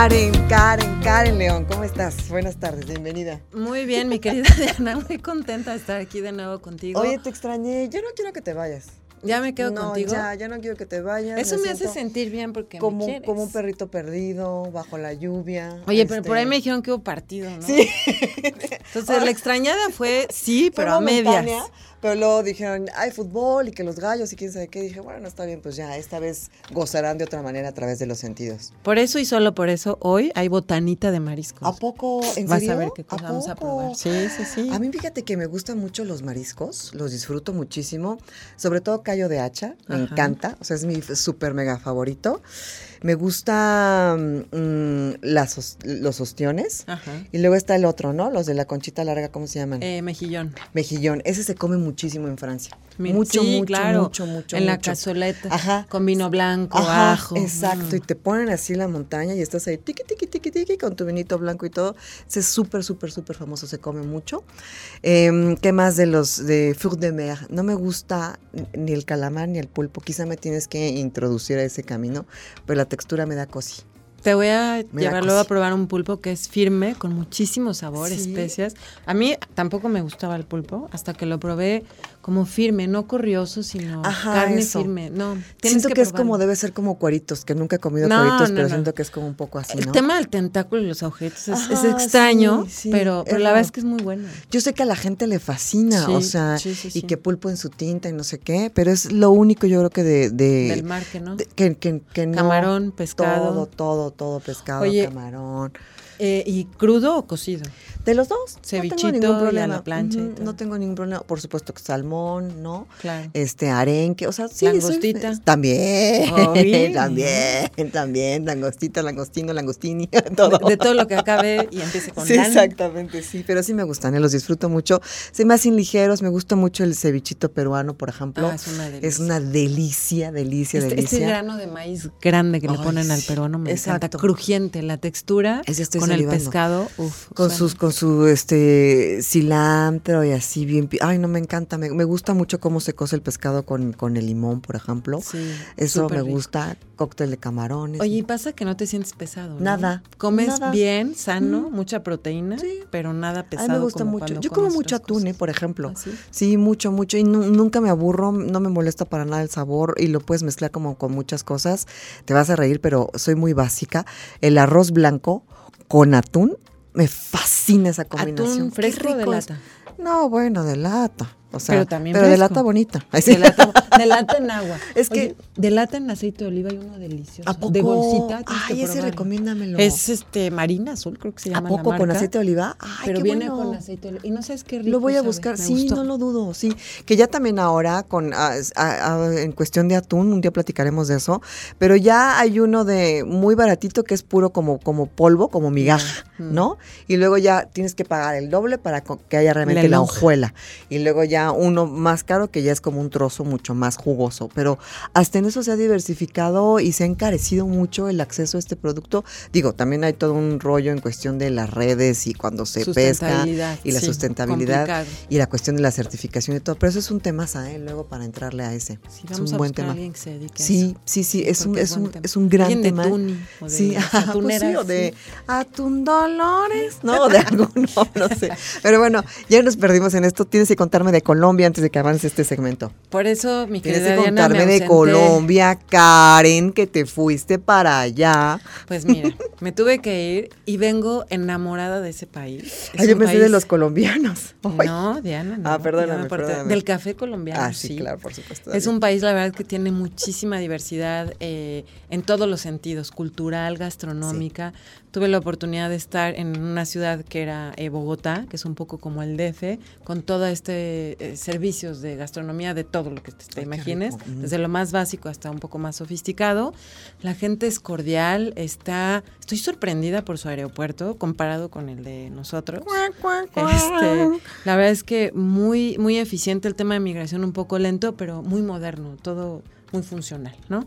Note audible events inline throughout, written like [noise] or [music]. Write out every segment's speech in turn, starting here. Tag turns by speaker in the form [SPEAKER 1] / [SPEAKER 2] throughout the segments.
[SPEAKER 1] Karen, Karen, Karen León, ¿cómo estás? Buenas tardes, bienvenida.
[SPEAKER 2] Muy bien, mi querida [laughs] Diana, muy contenta de estar aquí de nuevo contigo.
[SPEAKER 1] Oye, te extrañé, yo no quiero que te vayas.
[SPEAKER 2] Ya me quedo
[SPEAKER 1] no,
[SPEAKER 2] contigo.
[SPEAKER 1] Ya, ya no quiero que te vayas.
[SPEAKER 2] Eso me, hace sentir bien porque
[SPEAKER 1] como,
[SPEAKER 2] me quieres.
[SPEAKER 1] como un perrito perdido, bajo la lluvia.
[SPEAKER 2] Oye, pero
[SPEAKER 1] este,
[SPEAKER 2] por ahí me dijeron que hubo partido, ¿no?
[SPEAKER 1] Sí.
[SPEAKER 2] Entonces, la [laughs] extrañada fue sí, pero a medias.
[SPEAKER 1] Pero luego dijeron, hay fútbol y que los gallos y quién sabe qué. Dije, bueno, está bien, pues ya, esta vez gozarán de otra manera a través de los sentidos.
[SPEAKER 2] Por eso y solo por eso, hoy hay botanita de mariscos.
[SPEAKER 1] ¿A poco? ¿En
[SPEAKER 2] Vas
[SPEAKER 1] serio?
[SPEAKER 2] a ver qué cosa vamos a probar. Sí, sí, sí.
[SPEAKER 1] A mí fíjate que me gustan mucho los mariscos, los disfruto muchísimo, sobre todo callo de hacha, me
[SPEAKER 2] Ajá.
[SPEAKER 1] encanta, o sea, es mi súper mega favorito. Me gusta mm, las los ostiones
[SPEAKER 2] Ajá.
[SPEAKER 1] y luego está el otro, ¿no? Los de la conchita larga, ¿cómo se llaman?
[SPEAKER 2] Eh, mejillón.
[SPEAKER 1] Mejillón, ese se come muchísimo en Francia.
[SPEAKER 2] Mi-
[SPEAKER 1] mucho,
[SPEAKER 2] sí,
[SPEAKER 1] mucho,
[SPEAKER 2] claro.
[SPEAKER 1] mucho, mucho.
[SPEAKER 2] En la cazoleta.
[SPEAKER 1] Ajá.
[SPEAKER 2] Con vino blanco,
[SPEAKER 1] Ajá,
[SPEAKER 2] ajo.
[SPEAKER 1] Exacto,
[SPEAKER 2] Mm.
[SPEAKER 1] y te ponen así la montaña y estás ahí tiqui, tiqui, tiqui, tiqui, con tu vinito blanco y todo. Ese es súper, súper, súper famoso, se come mucho. Em, ¿Qué más de los de Four de Mer? No me gusta ni el calamar ni el pulpo, quizá me tienes que introducir a ese camino, pero la textura me da cosi.
[SPEAKER 2] Te voy a llevar luego a probar un pulpo que es firme, con muchísimo sabor,
[SPEAKER 1] Sí.
[SPEAKER 2] especias. A mí tampoco me gustaba el pulpo, hasta que lo probé como firme, no corrioso, sino
[SPEAKER 1] Ajá,
[SPEAKER 2] carne
[SPEAKER 1] eso.
[SPEAKER 2] firme. No,
[SPEAKER 1] Siento que, es como debe ser como cueritos, que nunca he comido
[SPEAKER 2] No,
[SPEAKER 1] cueritos,
[SPEAKER 2] no,
[SPEAKER 1] pero
[SPEAKER 2] no.
[SPEAKER 1] siento que es como un poco así,
[SPEAKER 2] El tema del tentáculo y los agujeros es, extraño,
[SPEAKER 1] sí, sí,
[SPEAKER 2] pero, la verdad es que es muy bueno.
[SPEAKER 1] Yo sé que a la gente le fascina,
[SPEAKER 2] Sí,
[SPEAKER 1] o sea, y que pulpo en su tinta y no sé qué, pero es lo único yo creo que de... de-
[SPEAKER 2] Del mar que no.
[SPEAKER 1] de- que, que- que no-
[SPEAKER 2] Camarón, pescado.
[SPEAKER 1] Todo, todo, todo, pescado,
[SPEAKER 2] Oye,
[SPEAKER 1] camarón.
[SPEAKER 2] Eh, ¿Y crudo o cocido?
[SPEAKER 1] De los dos,
[SPEAKER 2] Cevichito
[SPEAKER 1] no tengo
[SPEAKER 2] y
[SPEAKER 1] ningún
[SPEAKER 2] a la
[SPEAKER 1] problema.
[SPEAKER 2] plancha y
[SPEAKER 1] Ujú,
[SPEAKER 2] todo.
[SPEAKER 1] no tengo ningún problema. Por supuesto que salmón, ¿no?
[SPEAKER 2] Claro.
[SPEAKER 1] Este, arenque, o sea, sí. soy-
[SPEAKER 2] Langostita.
[SPEAKER 1] también, [laughs]
[SPEAKER 2] Ay.
[SPEAKER 1] también, también, langostita, langostino, langostini, [laughs] todo.
[SPEAKER 2] De, de todo lo que acabe y empiece con
[SPEAKER 1] Sí, exactamente, sí, pero sí me gustan, ¿eh? los disfruto mucho. Se me hacen ligeros, me gusta mucho el cevichito peruano, por ejemplo.
[SPEAKER 2] Ah, es una delicia.
[SPEAKER 1] Es una delicia, delicia,
[SPEAKER 2] Este,
[SPEAKER 1] delicia.
[SPEAKER 2] este grano de maíz grande que le
[SPEAKER 1] Ay,
[SPEAKER 2] ponen al peruano me encanta.
[SPEAKER 1] exacto.
[SPEAKER 2] Crujiente, la textura
[SPEAKER 1] Ese estoy
[SPEAKER 2] con el pescado, uf,
[SPEAKER 1] Con
[SPEAKER 2] suena.
[SPEAKER 1] sus, con su este cilantro y así bien. Ay, no me encanta. Me, me gusta mucho cómo se cose el pescado con, con el limón, por ejemplo.
[SPEAKER 2] Sí,
[SPEAKER 1] Eso me
[SPEAKER 2] rico.
[SPEAKER 1] gusta. Cóctel de camarones.
[SPEAKER 2] Oye, y pasa que no te sientes pesado. ¿no?
[SPEAKER 1] Nada,
[SPEAKER 2] Comes
[SPEAKER 1] nada.
[SPEAKER 2] bien, sano,
[SPEAKER 1] Mm.
[SPEAKER 2] mucha proteína,
[SPEAKER 1] Sí.
[SPEAKER 2] pero nada
[SPEAKER 1] A
[SPEAKER 2] pesado.
[SPEAKER 1] mí me gusta
[SPEAKER 2] como
[SPEAKER 1] mucho. Yo como mucho atún, eh, por ejemplo.
[SPEAKER 2] ¿Ah, sí?
[SPEAKER 1] Sí, mucho, mucho. Y nu- nunca me aburro, no me molesta para nada el sabor y lo puedes mezclar como con muchas cosas. Te vas a reír, pero soy muy básica. El arroz blanco con atún, me fascina esa combinación.
[SPEAKER 2] ¿Atún fresco de lata?
[SPEAKER 1] No, bueno, de lata. O sea,
[SPEAKER 2] Pero también
[SPEAKER 1] de
[SPEAKER 2] fresco.
[SPEAKER 1] lata bonita.
[SPEAKER 2] De lata, de [laughs] lata en agua.
[SPEAKER 1] Es
[SPEAKER 2] Oye,
[SPEAKER 1] que-
[SPEAKER 2] de lata en aceite de oliva hay uno delicioso.
[SPEAKER 1] ¿A poco?
[SPEAKER 2] De bolsita.
[SPEAKER 1] Ay, ese recomiéndamelo.
[SPEAKER 2] Es este marina azul, creo que se
[SPEAKER 1] ¿A
[SPEAKER 2] llama la
[SPEAKER 1] poco con aceite de oliva? Ay,
[SPEAKER 2] Pero
[SPEAKER 1] qué
[SPEAKER 2] viene
[SPEAKER 1] bueno.
[SPEAKER 2] con aceite de oliva. Y no sabes qué rico
[SPEAKER 1] Lo voy a
[SPEAKER 2] sabe,
[SPEAKER 1] buscar,
[SPEAKER 2] me
[SPEAKER 1] sí,
[SPEAKER 2] gustó.
[SPEAKER 1] no lo dudo, sí. Que ya también ahora, con en cuestión de atún, un día platicaremos de eso, pero ya hay uno de muy baratito que es puro como, como polvo, como migaja,
[SPEAKER 2] Mm.
[SPEAKER 1] ¿no? Y luego ya tienes que pagar el doble para que haya realmente la,
[SPEAKER 2] lonja.
[SPEAKER 1] hojuela. Y luego ya uno más caro que ya es como un trozo mucho más jugoso. Pero hasta en eso se ha diversificado y se ha encarecido mucho el acceso a este producto. Digo, también hay todo un rollo en cuestión de las redes y cuando se pesca y la
[SPEAKER 2] sí,
[SPEAKER 1] sustentabilidad
[SPEAKER 2] complicado.
[SPEAKER 1] y la cuestión de la certificación y todo, pero eso es un tema, ¿eh? Luego para entrarle a ese.
[SPEAKER 2] Sí,
[SPEAKER 1] es un
[SPEAKER 2] a
[SPEAKER 1] buen tema.
[SPEAKER 2] alguien que se dedique a
[SPEAKER 1] Sí, sí, sí, es un, es un,
[SPEAKER 2] tema.
[SPEAKER 1] es un gran
[SPEAKER 2] de
[SPEAKER 1] tema.
[SPEAKER 2] Tuni o de
[SPEAKER 1] sí, [laughs] pues sí, o de. Atún Dolores, ¿no? De [laughs] alguno, no sé. Pero bueno, ya nos perdimos en esto. Tienes que contarme de Colombia antes de que avance este segmento.
[SPEAKER 2] Por eso, mi
[SPEAKER 1] Tienes
[SPEAKER 2] querida
[SPEAKER 1] que
[SPEAKER 2] Diana, me
[SPEAKER 1] contarme de. Colombia, Karen, que te fuiste para allá.
[SPEAKER 2] Pues mira, me tuve que ir y vengo enamorada de ese país. Es
[SPEAKER 1] Ay, yo pensé de
[SPEAKER 2] país-
[SPEAKER 1] los colombianos. [laughs] Ay.
[SPEAKER 2] No, Diana, no.
[SPEAKER 1] Ah, perdóname, perdóname.
[SPEAKER 2] Del café colombiano,
[SPEAKER 1] Ah, sí, claro, por supuesto.
[SPEAKER 2] Es un país, la verdad, que tiene muchísima diversidad eh, en todos los sentidos, cultural, gastronómica. Tuve la oportunidad de estar en una ciudad que era eh, Bogotá, que es un poco como el DF, con todo este eh, servicios de gastronomía de todo lo que te, te
[SPEAKER 1] Ay, qué
[SPEAKER 2] imagines, desde lo más básico hasta un poco más sofisticado. La gente es cordial, está, estoy sorprendida por su aeropuerto comparado con el de nosotros. Este, la verdad es que muy, muy eficiente el tema de migración, un poco lento, pero muy moderno, todo muy funcional, ¿no?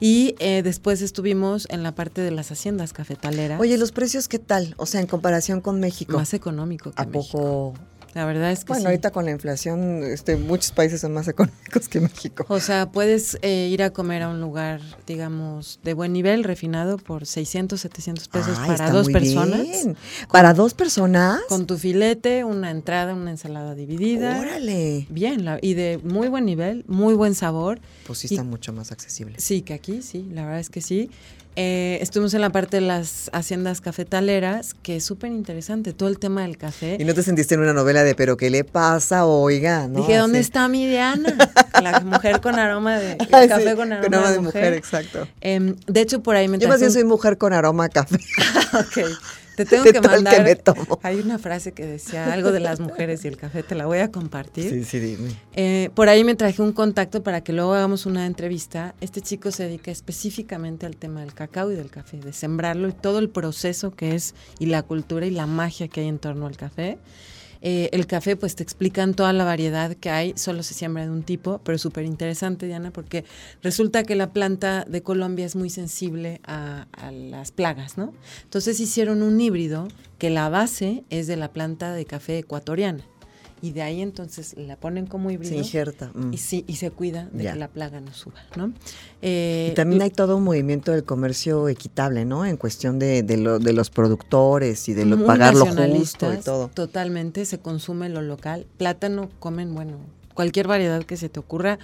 [SPEAKER 2] Y eh, después estuvimos en la parte de las haciendas cafetaleras.
[SPEAKER 1] Oye, ¿los precios qué tal? O sea, en comparación con México.
[SPEAKER 2] más económico que
[SPEAKER 1] ¿A
[SPEAKER 2] México.
[SPEAKER 1] poco?
[SPEAKER 2] La verdad es que
[SPEAKER 1] Bueno,
[SPEAKER 2] sí.
[SPEAKER 1] ahorita con la inflación, este, muchos países son más económicos que México.
[SPEAKER 2] O sea, puedes eh, ir a comer a un lugar, digamos, de buen nivel, refinado, por 600, 700 pesos
[SPEAKER 1] Ay,
[SPEAKER 2] para dos personas.
[SPEAKER 1] bien. ¿Para dos personas?
[SPEAKER 2] Con tu filete, una entrada, una ensalada dividida.
[SPEAKER 1] Órale.
[SPEAKER 2] Bien, la- y de muy buen nivel, muy buen sabor.
[SPEAKER 1] Pues sí
[SPEAKER 2] Y-
[SPEAKER 1] está mucho más accesible.
[SPEAKER 2] Sí, que aquí, sí, la verdad es que sí. Eh, estuvimos en la parte de las haciendas cafetaleras, que es súper interesante, todo el tema del café.
[SPEAKER 1] ¿Y no te sentiste en una novela de pero qué le pasa, oiga? ¿no?
[SPEAKER 2] Dije, ¿dónde
[SPEAKER 1] Así.
[SPEAKER 2] está mi Diana? [laughs] La mujer con aroma de
[SPEAKER 1] Ay,
[SPEAKER 2] café
[SPEAKER 1] sí,
[SPEAKER 2] con aroma, de, mujer.
[SPEAKER 1] exacto.
[SPEAKER 2] Em, de hecho, por ahí me
[SPEAKER 1] Yo más bien soy mujer con aroma a café. [laughs]
[SPEAKER 2] Ok. Te tengo
[SPEAKER 1] De
[SPEAKER 2] que mandar.
[SPEAKER 1] me tomo.
[SPEAKER 2] Hay una frase que decía algo de las mujeres y el café, te la voy a compartir.
[SPEAKER 1] Sí, sí, dime.
[SPEAKER 2] Eh, por ahí me traje un contacto para que luego hagamos una entrevista. Este chico se dedica específicamente al tema del cacao y del café, de sembrarlo y todo el proceso que es y la cultura y la magia que hay en torno al café. Eh, el café, pues te explican toda la variedad que hay, solo se siembra de un tipo, pero súper interesante, Diana, porque resulta que la planta de Colombia es muy sensible a, a las plagas, ¿no? Entonces hicieron un híbrido que la base es de la planta de café ecuatoriana. Y de ahí entonces la ponen como híbrido.
[SPEAKER 1] Se injerta. mm.
[SPEAKER 2] Y sí, y se cuida de
[SPEAKER 1] Ya.
[SPEAKER 2] que la plaga no suba, ¿no? Eh,
[SPEAKER 1] Y también hay todo un movimiento del comercio equitable, ¿no? En cuestión de, de, lo- de los productores y de lo, pagar lo justo y todo.
[SPEAKER 2] Totalmente, se consume lo local. Plátano comen, bueno, cualquier variedad que se te ocurra.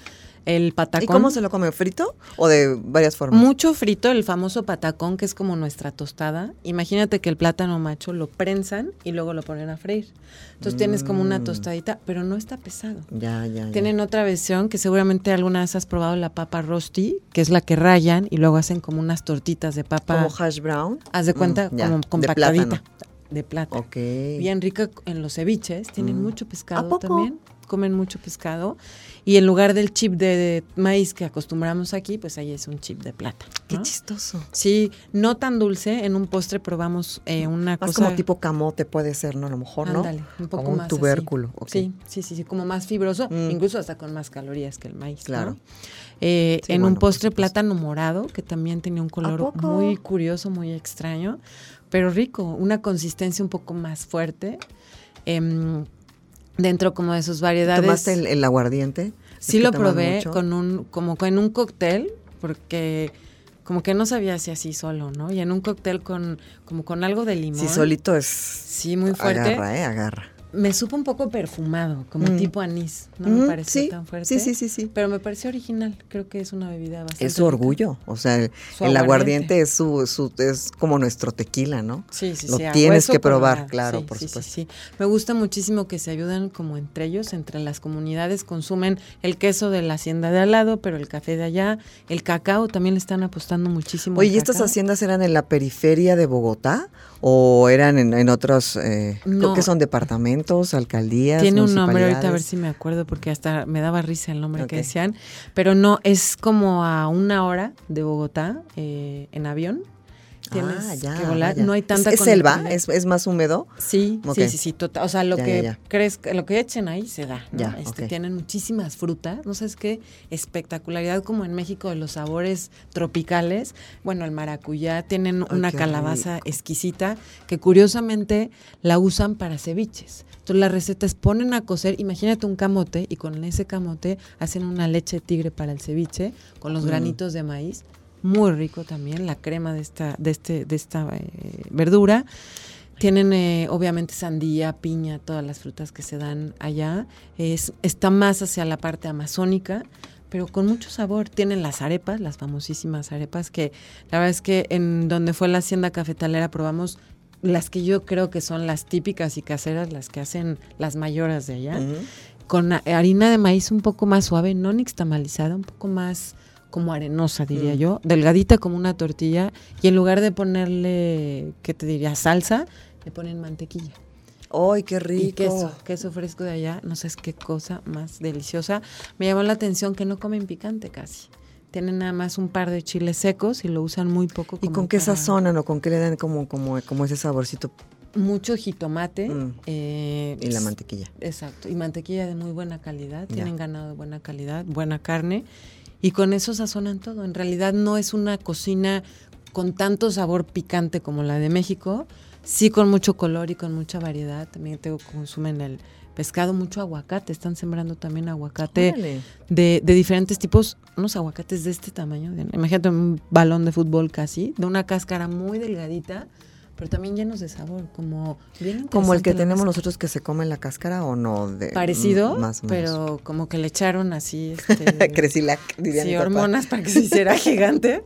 [SPEAKER 2] El patacón.
[SPEAKER 1] ¿Y cómo se lo come? ¿Frito o de varias formas?
[SPEAKER 2] Mucho frito, el famoso patacón, que es como nuestra tostada. Imagínate que el plátano macho lo prensan y luego lo ponen a freír. Entonces tienes como una
[SPEAKER 1] Mm.
[SPEAKER 2] tostadita, pero no está pesado.
[SPEAKER 1] Ya, ya, ya.
[SPEAKER 2] Tienen otra versión que seguramente alguna vez has probado la papa rosti, que es la que rayan y luego hacen como unas tortitas de papa.
[SPEAKER 1] Como hash brown.
[SPEAKER 2] haz de cuenta,
[SPEAKER 1] Mm,
[SPEAKER 2] como
[SPEAKER 1] de
[SPEAKER 2] compactadita.
[SPEAKER 1] plátano.
[SPEAKER 2] De plátano.
[SPEAKER 1] Ok.
[SPEAKER 2] Bien rica en los ceviches, tienen
[SPEAKER 1] Mm.
[SPEAKER 2] mucho
[SPEAKER 1] ¿A
[SPEAKER 2] pescado
[SPEAKER 1] poco?
[SPEAKER 2] también, comen mucho pescado. Y en lugar del chip de, de maíz que acostumbramos aquí, pues ahí es un chip de plátano.
[SPEAKER 1] Qué
[SPEAKER 2] ¿no?
[SPEAKER 1] chistoso.
[SPEAKER 2] Sí, no tan dulce. En un postre probamos eh, una
[SPEAKER 1] Más
[SPEAKER 2] cosa.
[SPEAKER 1] como tipo camote puede ser, ¿no? A lo mejor, ¿no?
[SPEAKER 2] Ándale, un poco
[SPEAKER 1] Como un
[SPEAKER 2] más
[SPEAKER 1] tubérculo.
[SPEAKER 2] Sí, sí, sí, sí, como más fibroso,
[SPEAKER 1] Mm.
[SPEAKER 2] incluso hasta con más calorías que el maíz.
[SPEAKER 1] Claro.
[SPEAKER 2] ¿no? Eh,
[SPEAKER 1] Sí,
[SPEAKER 2] en
[SPEAKER 1] bueno,
[SPEAKER 2] un postre plátano morado, que también tenía un color muy curioso, muy extraño, pero rico, una consistencia un poco más fuerte. Em, dentro como de sus variedades.
[SPEAKER 1] ¿Tomaste el, el aguardiente?
[SPEAKER 2] Sí lo probé
[SPEAKER 1] mucho.
[SPEAKER 2] con un, como con un cóctel, porque como que no sabía si así solo, ¿no? Y en un cóctel con, como con algo de limón.
[SPEAKER 1] Sí, solito es.
[SPEAKER 2] Sí, muy fuerte.
[SPEAKER 1] Agarra, ¿eh? Agarra.
[SPEAKER 2] Me supo un poco perfumado, como
[SPEAKER 1] Mm.
[SPEAKER 2] tipo anís. No
[SPEAKER 1] Mm,
[SPEAKER 2] me pareció
[SPEAKER 1] sí,
[SPEAKER 2] tan fuerte.
[SPEAKER 1] Sí, sí, sí, sí.
[SPEAKER 2] Pero me pareció original. Creo que es una bebida bastante.
[SPEAKER 1] Es su orgullo. O sea, el,
[SPEAKER 2] aguardiente.
[SPEAKER 1] es su, su es como nuestro tequila, ¿no?
[SPEAKER 2] Sí, sí,
[SPEAKER 1] Lo
[SPEAKER 2] sí. a
[SPEAKER 1] tienes que probar, claro,
[SPEAKER 2] Sí,
[SPEAKER 1] por
[SPEAKER 2] sí,
[SPEAKER 1] supuesto.
[SPEAKER 2] Sí, sí. Me gusta muchísimo que se ayudan como entre ellos, entre las comunidades. Consumen el queso de la hacienda de al lado, pero el café de allá. El cacao también le están apostando muchísimo.
[SPEAKER 1] Oye, ¿y estas
[SPEAKER 2] cacao.
[SPEAKER 1] haciendas eran en la periferia de Bogotá o eran en, en otros, eh, creo que son departamentos, alcaldías?
[SPEAKER 2] Tiene un nombre ahorita a ver si me acuerdo porque hasta me daba risa el nombre que decían, pero no, es como a una hora de Bogotá eh, en avión. Tienes
[SPEAKER 1] Ah, ya,
[SPEAKER 2] que volar, no hay tanta
[SPEAKER 1] ¿Es, selva? ¿Es, es más húmedo?
[SPEAKER 2] Sí, sí, sí, sí, total. O sea, lo
[SPEAKER 1] Ya,
[SPEAKER 2] que lo que echen ahí se da, ¿no?
[SPEAKER 1] Ya,
[SPEAKER 2] este. Tienen muchísimas frutas, no sabes qué espectacularidad como en México de los sabores tropicales. Bueno, el maracuyá tienen
[SPEAKER 1] Ay,
[SPEAKER 2] una calabaza
[SPEAKER 1] rico.
[SPEAKER 2] exquisita que curiosamente la usan para ceviches. Entonces las recetas ponen a cocer, imagínate un camote y con ese camote hacen una leche de tigre para el ceviche con los
[SPEAKER 1] Mm.
[SPEAKER 2] granitos de maíz. Muy rico también la crema de esta de este de esta eh, verdura. Tienen eh, obviamente sandía, piña, todas las frutas que se dan allá. Es, está más hacia la parte amazónica, pero con mucho sabor. Tienen las arepas, las famosísimas arepas, que la verdad es que en donde fue la hacienda cafetalera probamos las que yo creo que son las típicas y caseras, las que hacen las mayoras de allá, con harina de maíz un poco más suave, no nixtamalizada, un poco más como arenosa, diría
[SPEAKER 1] Mm.
[SPEAKER 2] yo, delgadita como una tortilla, y en lugar de ponerle, ¿qué te diría? Salsa, le ponen mantequilla.
[SPEAKER 1] ¡Ay, qué rico!
[SPEAKER 2] Y queso, queso fresco de allá, no sé qué cosa más deliciosa. Me llamó la atención que no comen picante casi. Tienen nada más un par de chiles secos y lo usan muy poco.
[SPEAKER 1] ¿Y
[SPEAKER 2] como
[SPEAKER 1] con qué
[SPEAKER 2] para-
[SPEAKER 1] sazonan o con qué le dan como, como, como ese saborcito
[SPEAKER 2] Mucho jitomate.
[SPEAKER 1] Mm.
[SPEAKER 2] eh,
[SPEAKER 1] y la mantequilla?
[SPEAKER 2] Exacto, y mantequilla de muy buena calidad,
[SPEAKER 1] Ya.
[SPEAKER 2] tienen ganado de buena calidad, buena carne, y con eso sazonan todo. En realidad no es una cocina con tanto sabor picante como la de México, sí con mucho color y con mucha variedad. También te consumen el, pescado, mucho aguacate. Están sembrando también aguacate de, de, diferentes tipos, unos aguacates de este tamaño. Imagínate un balón de fútbol casi, de una cáscara muy delgadita pero también llenos de sabor, como
[SPEAKER 1] bien Como el que tenemos nosotros que se come en la cáscara o no. De,
[SPEAKER 2] Parecido, más pero como que le echaron así. Este, [laughs]
[SPEAKER 1] Cresilac,
[SPEAKER 2] Sí, hormonas para que se hiciera [laughs] gigante.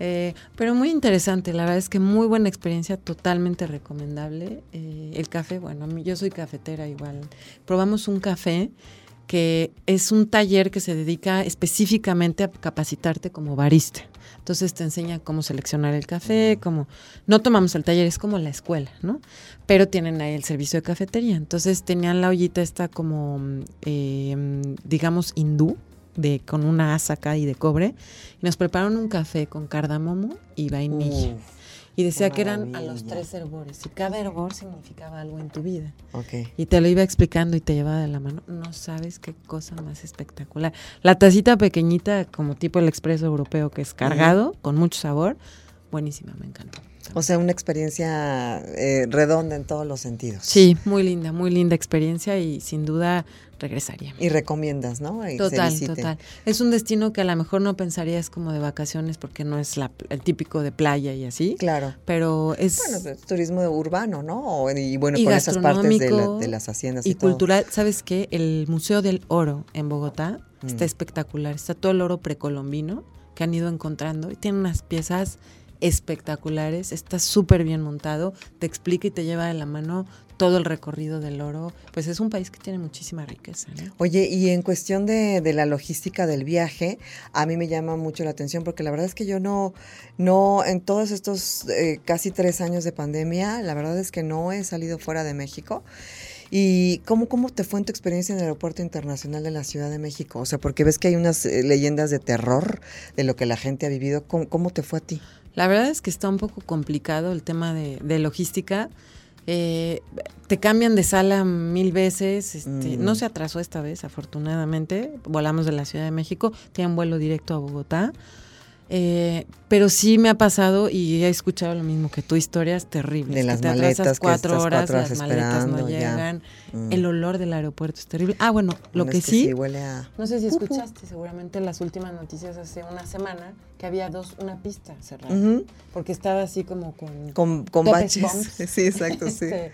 [SPEAKER 2] Eh, pero muy interesante, la verdad es que muy buena experiencia, totalmente recomendable. Eh, el café, bueno, yo soy cafetera igual. Probamos un café que es un taller que se dedica específicamente a capacitarte como barista. Entonces te enseña cómo seleccionar el café, cómo... No tomamos el taller, es como la escuela, ¿no? Pero tienen ahí el servicio de cafetería. Entonces tenían la ollita esta como, em, digamos, hindú, de, con una asa acá y de cobre. Y nos prepararon un café con cardamomo y vainilla. Y decía que eran a los tres herbores y cada hervor significaba algo en tu vida.
[SPEAKER 1] Okay.
[SPEAKER 2] Y te lo iba explicando y te llevaba de la mano. No sabes qué cosa más espectacular. La tacita pequeñita, como tipo el expreso europeo, que es cargado, con mucho sabor, buenísima, me encantó.
[SPEAKER 1] O sea, una experiencia eh, redonda en todos los sentidos.
[SPEAKER 2] Sí, muy linda, muy linda experiencia y sin duda regresaría.
[SPEAKER 1] Y recomiendas, ¿no?
[SPEAKER 2] total, total. Es un destino que a lo mejor no pensarías como de vacaciones porque no es el típico de playa y así.
[SPEAKER 1] Claro.
[SPEAKER 2] Pero es...
[SPEAKER 1] Bueno, es turismo urbano, ¿no? Y bueno, con esas partes de, las haciendas y,
[SPEAKER 2] y cultural. ¿Sabes qué? El Museo del Oro en Bogotá está mm. espectacular. Está todo el oro precolombino que han ido encontrando y tiene unas piezas espectaculares, está súper bien montado, te explica y te lleva de la mano todo el recorrido del oro, pues es un país que tiene muchísima riqueza.
[SPEAKER 1] Oye, y en cuestión de, la logística del viaje, a mí me llama mucho la atención porque la verdad es que yo no, no, en todos estos eh, casi tres años de pandemia, la verdad es que no he salido fuera de México. ¿Y cómo, cómo te fue en tu experiencia en el Aeropuerto Internacional de la Ciudad de México? O sea, porque ves que hay unas eh, leyendas de terror de lo que la gente ha vivido. ¿Cómo, te fue a ti?
[SPEAKER 2] La verdad es que está un poco complicado el tema de, logística. Eh, te cambian de sala mil veces. Este, No mm. se atrasó esta vez, afortunadamente. Volamos de la Ciudad de México, tienen vuelo directo a Bogotá. Eh, pero sí me ha pasado y he escuchado lo mismo que tu, historias terribles.
[SPEAKER 1] De las te maletas,
[SPEAKER 2] cuatro horas, las maletas no llegan. Mm. El olor del aeropuerto es terrible. Ah, bueno, lo que, sí,
[SPEAKER 1] huele a...
[SPEAKER 2] no sé si escuchaste seguramente las últimas noticias hace una semana que había dos, una pista cerrada, porque estaba así como con...
[SPEAKER 1] Con, con baches. [laughs] Sí, exacto, sí. [laughs] Este,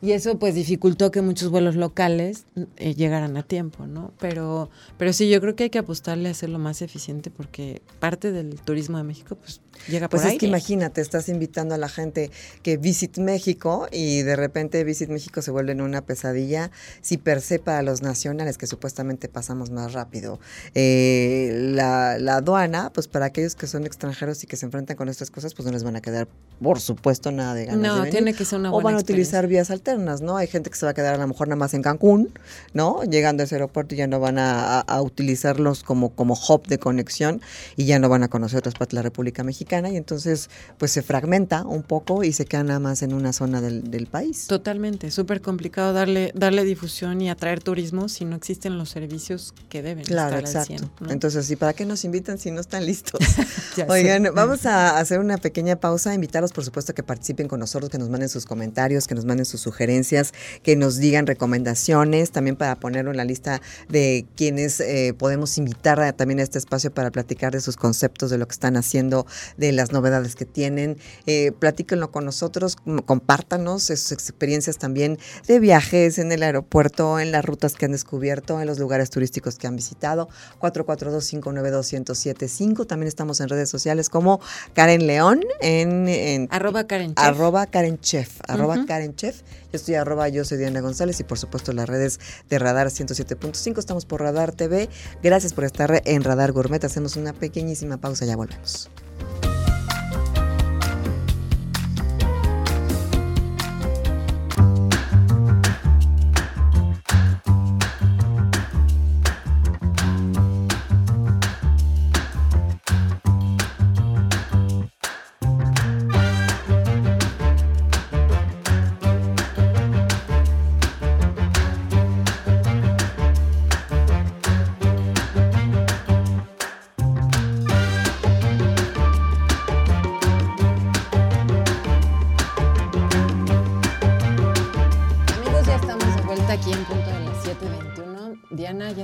[SPEAKER 2] y eso pues dificultó que muchos vuelos locales eh, llegaran a tiempo, ¿no? Pero, pero sí, yo creo que hay que apostarle a hacerlo más eficiente porque parte del turismo de México pues llega
[SPEAKER 1] por
[SPEAKER 2] Pues
[SPEAKER 1] es que imagínate, estás invitando a la gente que Visit México y de repente Visit México se vuelve en una pesadilla si percepa a los nacionales que supuestamente pasamos más rápido. Eh, la, la aduana, pues para aquellos que son extranjeros y que se enfrentan con estas cosas, pues no les van a quedar, por supuesto, nada de ganas
[SPEAKER 2] no,
[SPEAKER 1] de
[SPEAKER 2] tiene que ser una buena
[SPEAKER 1] O van a utilizar vías alternativas ¿no? Hay gente que se va a quedar a lo mejor nada más en Cancún, ¿no? Llegando a ese aeropuerto ya no van a, utilizarlos como, como hub de conexión y ya no van a conocer otras partes de la República Mexicana y entonces pues se fragmenta un poco y se queda nada más en una zona del, del país.
[SPEAKER 2] Totalmente, súper complicado darle, darle difusión y atraer turismo si no existen los servicios que deben
[SPEAKER 1] claro, exacto. Entonces, ¿y para qué nos invitan si no están listos? [laughs] Oigan, vamos a hacer una pequeña pausa, invitarlos por supuesto a que participen con nosotros, que nos manden sus comentarios, que nos manden sus sugerencias sugerencias, que nos digan recomendaciones, también para ponerlo en la lista de quienes eh, podemos invitar también a este espacio para platicar de sus conceptos, de lo que están haciendo, de las novedades que tienen. Eh, platíquenlo con nosotros, compártanos sus experiencias también de viajes en el aeropuerto, en las rutas que han descubierto, en los lugares turísticos que han visitado. 442-592-1075. También estamos en redes sociales como Karen León en,
[SPEAKER 2] arroba Karen Chef.
[SPEAKER 1] Arroba Karen Chef. Arroba Karen Chef. Yo estoy arroba, yo soy Diana González y por supuesto las redes de Radar 107.5. Estamos por Radar TV. Gracias por estar en Radar Gourmet. Hacemos una pequeñísima pausa, ya volvemos.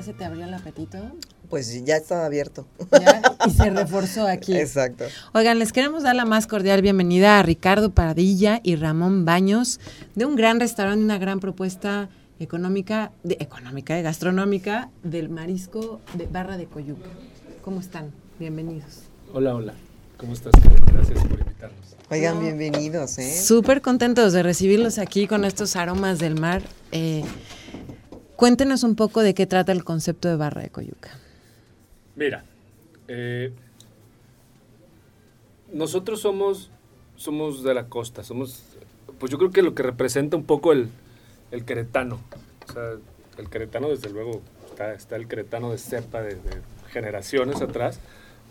[SPEAKER 2] Se te abrió el apetito?
[SPEAKER 1] Pues ya estaba abierto.
[SPEAKER 2] Ya, y se reforzó aquí. [laughs]
[SPEAKER 1] Exacto.
[SPEAKER 2] Oigan, les queremos dar la más cordial bienvenida a Ricardo Paradilla y Ramón Baños de un gran restaurante, una gran propuesta económica, de, económica, de gastronómica del marisco de Barra de Coyuca. ¿Cómo están? Bienvenidos.
[SPEAKER 3] Hola, hola. ¿Cómo estás? Gracias por invitarnos.
[SPEAKER 1] Oigan, bienvenidos, ¿eh?
[SPEAKER 2] Súper contentos de recibirlos aquí con estos aromas del mar. Eh, cuéntenos un poco de qué trata el concepto de Barra de Coyuca.
[SPEAKER 3] Mira, eh, nosotros somos, somos de la costa, somos, pues yo creo que lo que representa un poco el, el queretano. O sea, el queretano, desde luego, está, está el queretano de cepa de, de generaciones atrás,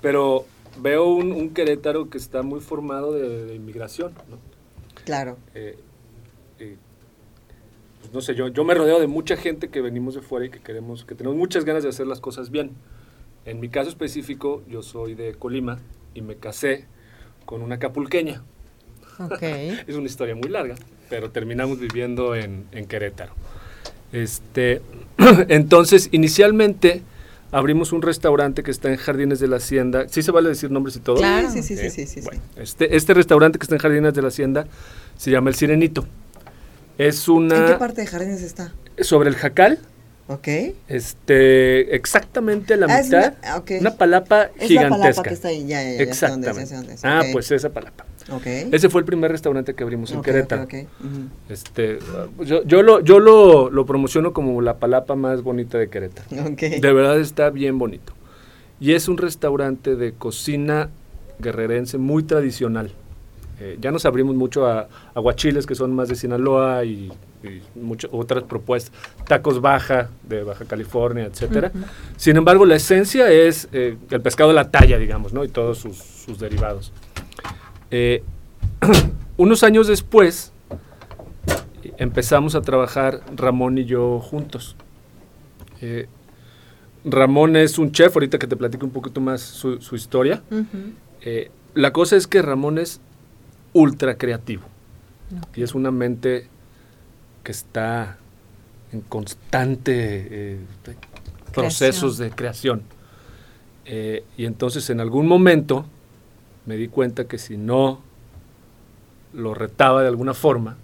[SPEAKER 3] pero veo un, un Querétaro que está muy formado de, de inmigración, ¿no?
[SPEAKER 1] Claro.
[SPEAKER 3] Eh, eh, no sé, yo, yo me rodeo de mucha gente que venimos de fuera y que queremos, que tenemos muchas ganas de hacer las cosas bien. En mi caso específico, yo soy de Colima y me casé con una capulqueña.
[SPEAKER 2] Ok. [laughs]
[SPEAKER 3] Es una historia muy larga, pero terminamos viviendo en, en Querétaro. Este, [clears throat] entonces, inicialmente abrimos un restaurante que está en Jardines de la Hacienda. ¿Sí se vale decir nombres y todo?
[SPEAKER 2] Claro.
[SPEAKER 1] Sí, sí, sí,
[SPEAKER 3] ¿Eh?
[SPEAKER 1] sí, sí, sí.
[SPEAKER 3] Bueno, este, este restaurante que está en Jardines de la Hacienda se llama El Sirenito. Es
[SPEAKER 1] ¿En
[SPEAKER 3] una...
[SPEAKER 1] qué parte de Jardines está?
[SPEAKER 3] Sobre el jacal,
[SPEAKER 1] ¿Ok?
[SPEAKER 3] este, exactamente a la
[SPEAKER 1] Ah,
[SPEAKER 3] mitad,
[SPEAKER 1] una-
[SPEAKER 3] palapa
[SPEAKER 1] Es la
[SPEAKER 3] gigantesca.
[SPEAKER 1] palapa que está ahí, ya, ya, ya, sé dónde
[SPEAKER 3] Exactamente.
[SPEAKER 1] sé dónde
[SPEAKER 3] Ah, pues esa palapa.
[SPEAKER 1] Ok.
[SPEAKER 3] Ese fue el primer restaurante que abrimos en Querétaro.
[SPEAKER 1] ok. Ujú.
[SPEAKER 3] Este, uh, yo, yo lo, yo lo, lo promociono como la palapa más bonita de Querétaro.
[SPEAKER 1] Ok.
[SPEAKER 3] De verdad está bien bonito. Y es un restaurante de cocina guerrerense muy tradicional. Eh, ya nos abrimos mucho a aguachiles que son más de Sinaloa y, y muchas otras propuestas, tacos baja de Baja California, etcétera. Sin embargo, la esencia es eh, el pescado de la talla, digamos, ¿no? Y todos sus, sus derivados. Eh, [clears throat] unos años después empezamos a trabajar Ramón y yo juntos. Eh, Ramón es un chef, ahorita que te platico un poquito más su, su historia.
[SPEAKER 2] Ujú.
[SPEAKER 3] Eh, la cosa es que Ramón es ultra creativo y es una mente que está en constante eh, procesos de creación. Eh, y entonces en algún momento me di cuenta que si no lo retaba de alguna forma,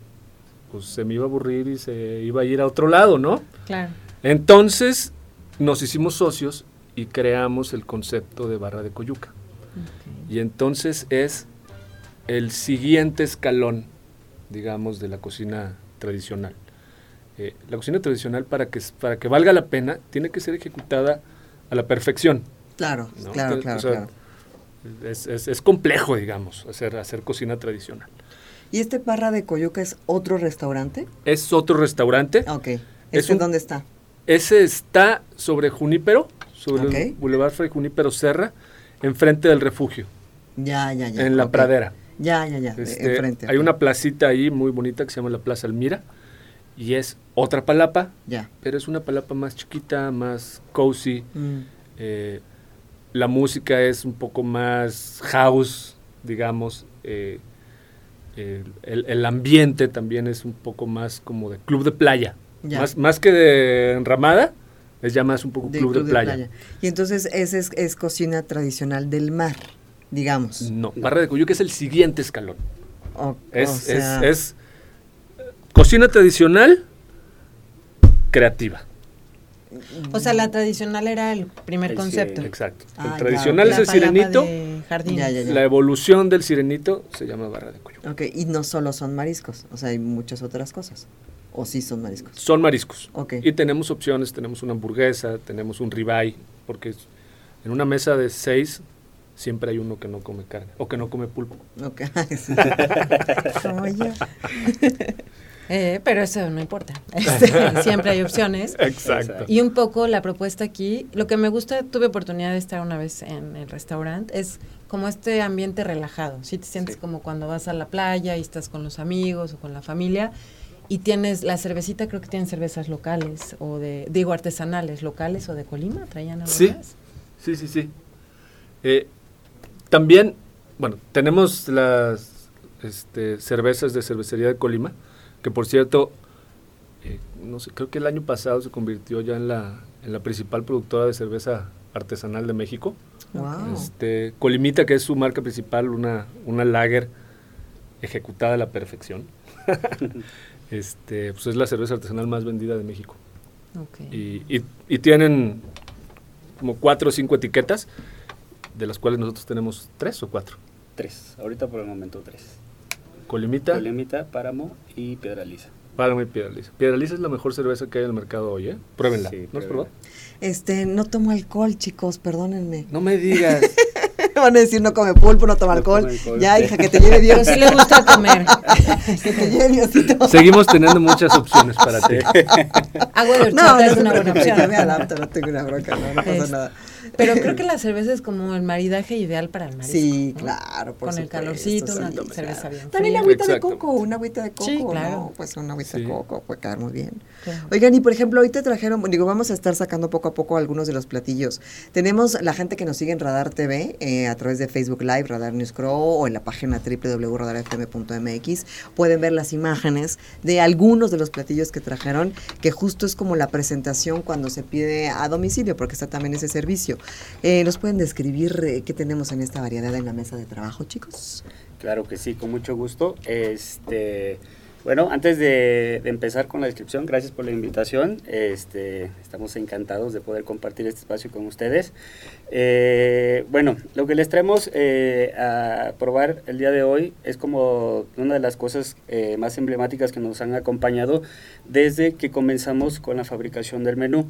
[SPEAKER 3] pues se me iba a aburrir y se iba a ir a otro lado, ¿no?
[SPEAKER 2] Claro.
[SPEAKER 3] Entonces nos hicimos socios y creamos el concepto de barra de coyuca. Y entonces es el siguiente escalón, digamos, de la cocina tradicional. Eh, la cocina tradicional, para que, para que valga la pena, tiene que ser ejecutada a la perfección.
[SPEAKER 1] Claro,
[SPEAKER 3] ¿no?
[SPEAKER 1] claro,
[SPEAKER 3] Entonces,
[SPEAKER 1] claro,
[SPEAKER 3] o sea,
[SPEAKER 1] claro.
[SPEAKER 3] Es, es- es complejo, digamos, hacer, hacer cocina tradicional.
[SPEAKER 1] ¿Y este Parra de Coyuca es otro restaurante?
[SPEAKER 3] Es otro restaurante.
[SPEAKER 1] Ok.
[SPEAKER 3] Es
[SPEAKER 1] ¿Este
[SPEAKER 3] un-
[SPEAKER 1] dónde está?
[SPEAKER 3] Ese está sobre Junípero, sobre el Boulevard Fray Junípero Serra, enfrente del refugio,
[SPEAKER 1] Ya, ya, ya.
[SPEAKER 3] en la pradera.
[SPEAKER 1] Ya, ya, ya. de-
[SPEAKER 3] Este,
[SPEAKER 1] enfrente.
[SPEAKER 3] hay una placita ahí muy bonita que se llama la Plaza Almira y es otra palapa,
[SPEAKER 1] Ya.
[SPEAKER 3] pero es una palapa más chiquita, más cozy.
[SPEAKER 1] Mm.
[SPEAKER 3] eh, la música es un poco más house, digamos. eh, el, el- el ambiente también es un poco más como de club de playa.
[SPEAKER 1] Ya.
[SPEAKER 3] Más, más que de enramada, es ya más un poco
[SPEAKER 1] De
[SPEAKER 3] club, de, playa.
[SPEAKER 1] Y entonces ese es, es cocina tradicional del mar, digamos.
[SPEAKER 3] No, Barra de Coyuca es el siguiente escalón.
[SPEAKER 1] O,
[SPEAKER 3] Es,
[SPEAKER 1] o
[SPEAKER 3] es-
[SPEAKER 1] sea,
[SPEAKER 3] es cocina tradicional creativa.
[SPEAKER 2] O sea, la tradicional era el primer
[SPEAKER 3] El
[SPEAKER 2] concepto.
[SPEAKER 3] Exacto.
[SPEAKER 1] Ah,
[SPEAKER 3] el tradicional es el sirenito.
[SPEAKER 2] jardín.
[SPEAKER 1] Ya, ya.
[SPEAKER 3] La evolución del sirenito se llama barra de Coyuca.
[SPEAKER 1] Ok, y no solo son mariscos, o sea, hay muchas otras cosas. O sí son mariscos.
[SPEAKER 3] Son mariscos.
[SPEAKER 1] Ok.
[SPEAKER 3] Y tenemos opciones, tenemos una hamburguesa, tenemos un ribeye, porque en una mesa de seis siempre hay uno que no come carne o que no come pulpo.
[SPEAKER 1] Ok. sí. [laughs] Como yo.
[SPEAKER 2] Eh, pero eso no importa. Este, [laughs] siempre hay opciones.
[SPEAKER 3] Exacto.
[SPEAKER 2] Y un poco la propuesta aquí, lo que me gusta, tuve oportunidad de estar una vez en el restaurante, es como este ambiente relajado. Si te sientes
[SPEAKER 3] Sí.
[SPEAKER 2] como cuando vas a la playa y estás con los amigos o con la familia y tienes la cervecita, creo que tienen cervezas locales o de, digo, artesanales, locales o de Colima, traían algo
[SPEAKER 3] Sí.
[SPEAKER 2] más?
[SPEAKER 3] Sí, sí, sí. Eh, también, bueno, tenemos las este, cervezas de cervecería de Colima, que por cierto, eh, no sé, creo que el año pasado se convirtió ya en la, en la principal productora de cerveza artesanal de México.
[SPEAKER 1] Wow.
[SPEAKER 3] Este, Colimita, que es su marca principal, una, una lager ejecutada a la perfección. [laughs] este, pues es la cerveza artesanal más vendida de México. Y, y- y tienen como cuatro o cinco etiquetas, de las cuales nosotros tenemos tres o cuatro.
[SPEAKER 4] Tres, ahorita por el momento tres.
[SPEAKER 3] Colimita,
[SPEAKER 4] Colimita, Páramo y Piedra Lisa.
[SPEAKER 3] Páramo y Piedra Lisa. Piedra Lisa es la mejor cerveza que hay en el mercado hoy, ¿eh? Pruébenla.
[SPEAKER 4] Sí,
[SPEAKER 3] ¿No has probado?
[SPEAKER 1] Este, no tomo alcohol, chicos, perdónenme.
[SPEAKER 3] No me digas. [laughs]
[SPEAKER 1] Van a decir no come pulpo, no toma
[SPEAKER 4] No
[SPEAKER 1] alcohol. Ya, hija, que te lleve [laughs]
[SPEAKER 2] Pero
[SPEAKER 1] Dios.
[SPEAKER 2] sí le gusta comer. [laughs]
[SPEAKER 1] que te lleve Diosito.
[SPEAKER 3] Seguimos teniendo muchas opciones para ti.
[SPEAKER 2] Agua de
[SPEAKER 1] No,
[SPEAKER 2] horchata
[SPEAKER 1] no
[SPEAKER 2] es una buena opción.
[SPEAKER 1] yo me adapto, no tengo una bronca, no, no pasa
[SPEAKER 2] Es-
[SPEAKER 1] nada.
[SPEAKER 2] Pero [laughs] creo que la cerveza es como el maridaje ideal para el marisco.
[SPEAKER 1] Sí,
[SPEAKER 2] ¿no?
[SPEAKER 1] claro, por
[SPEAKER 2] Con el calorcito, una
[SPEAKER 1] sí,
[SPEAKER 2] cerveza
[SPEAKER 1] claro.
[SPEAKER 2] bien
[SPEAKER 1] También
[SPEAKER 2] fría.
[SPEAKER 1] agüita de coco, una agüita de coco,
[SPEAKER 2] Sí, claro.
[SPEAKER 1] ¿no? Pues una agüita
[SPEAKER 3] Sí.
[SPEAKER 1] de coco puede quedar muy bien.
[SPEAKER 2] Claro.
[SPEAKER 1] Oigan, y por ejemplo, hoy te trajeron, digo, vamos a estar sacando poco a poco algunos de los platillos. Tenemos la gente que nos sigue en Radar TV eh, a través de Facebook Live, Radar News Crow o en la página www.radarfm.mx. Pueden ver las imágenes de algunos de los platillos que trajeron, que justo es como la presentación cuando se pide a domicilio, porque está también ese servicio. Eh, ¿Nos pueden describir eh, qué tenemos en esta variedad en la mesa de trabajo, chicos?
[SPEAKER 4] Claro que sí, con mucho gusto. Este, bueno, antes de, empezar con la descripción, gracias por la invitación. Este, estamos encantados de poder compartir este espacio con ustedes. Eh, bueno, lo que les traemos a probar el día de hoy es como una de las cosas más emblemáticas que nos han acompañado desde que comenzamos con la fabricación del menú.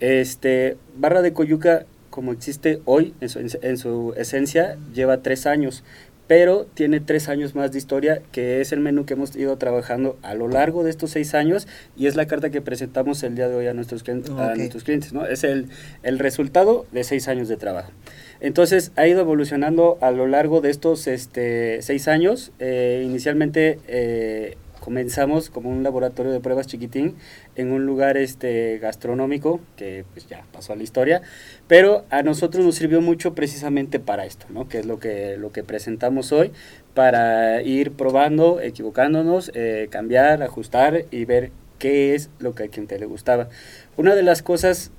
[SPEAKER 4] Este, Barra de Coyuca, como existe hoy en su, en su esencia, lleva tres años pero tiene tres años más de historia, que es el menú que hemos ido trabajando a lo largo de estos seis años y es la carta que presentamos el día de hoy a nuestros, clien- a nuestros clientes, ¿no? Es el, el resultado de seis años de trabajo. Entonces ha ido evolucionando a lo largo de estos este, seis años. Eh, inicialmente eh, comenzamos como un laboratorio de pruebas chiquitín en un lugar este, gastronómico que pues ya pasó a la historia, pero a nosotros nos sirvió mucho precisamente para esto, ¿no? que es lo que, lo que presentamos hoy, para ir probando, equivocándonos, eh, cambiar, ajustar y ver qué es lo que a quien te le gustaba. Una de las cosas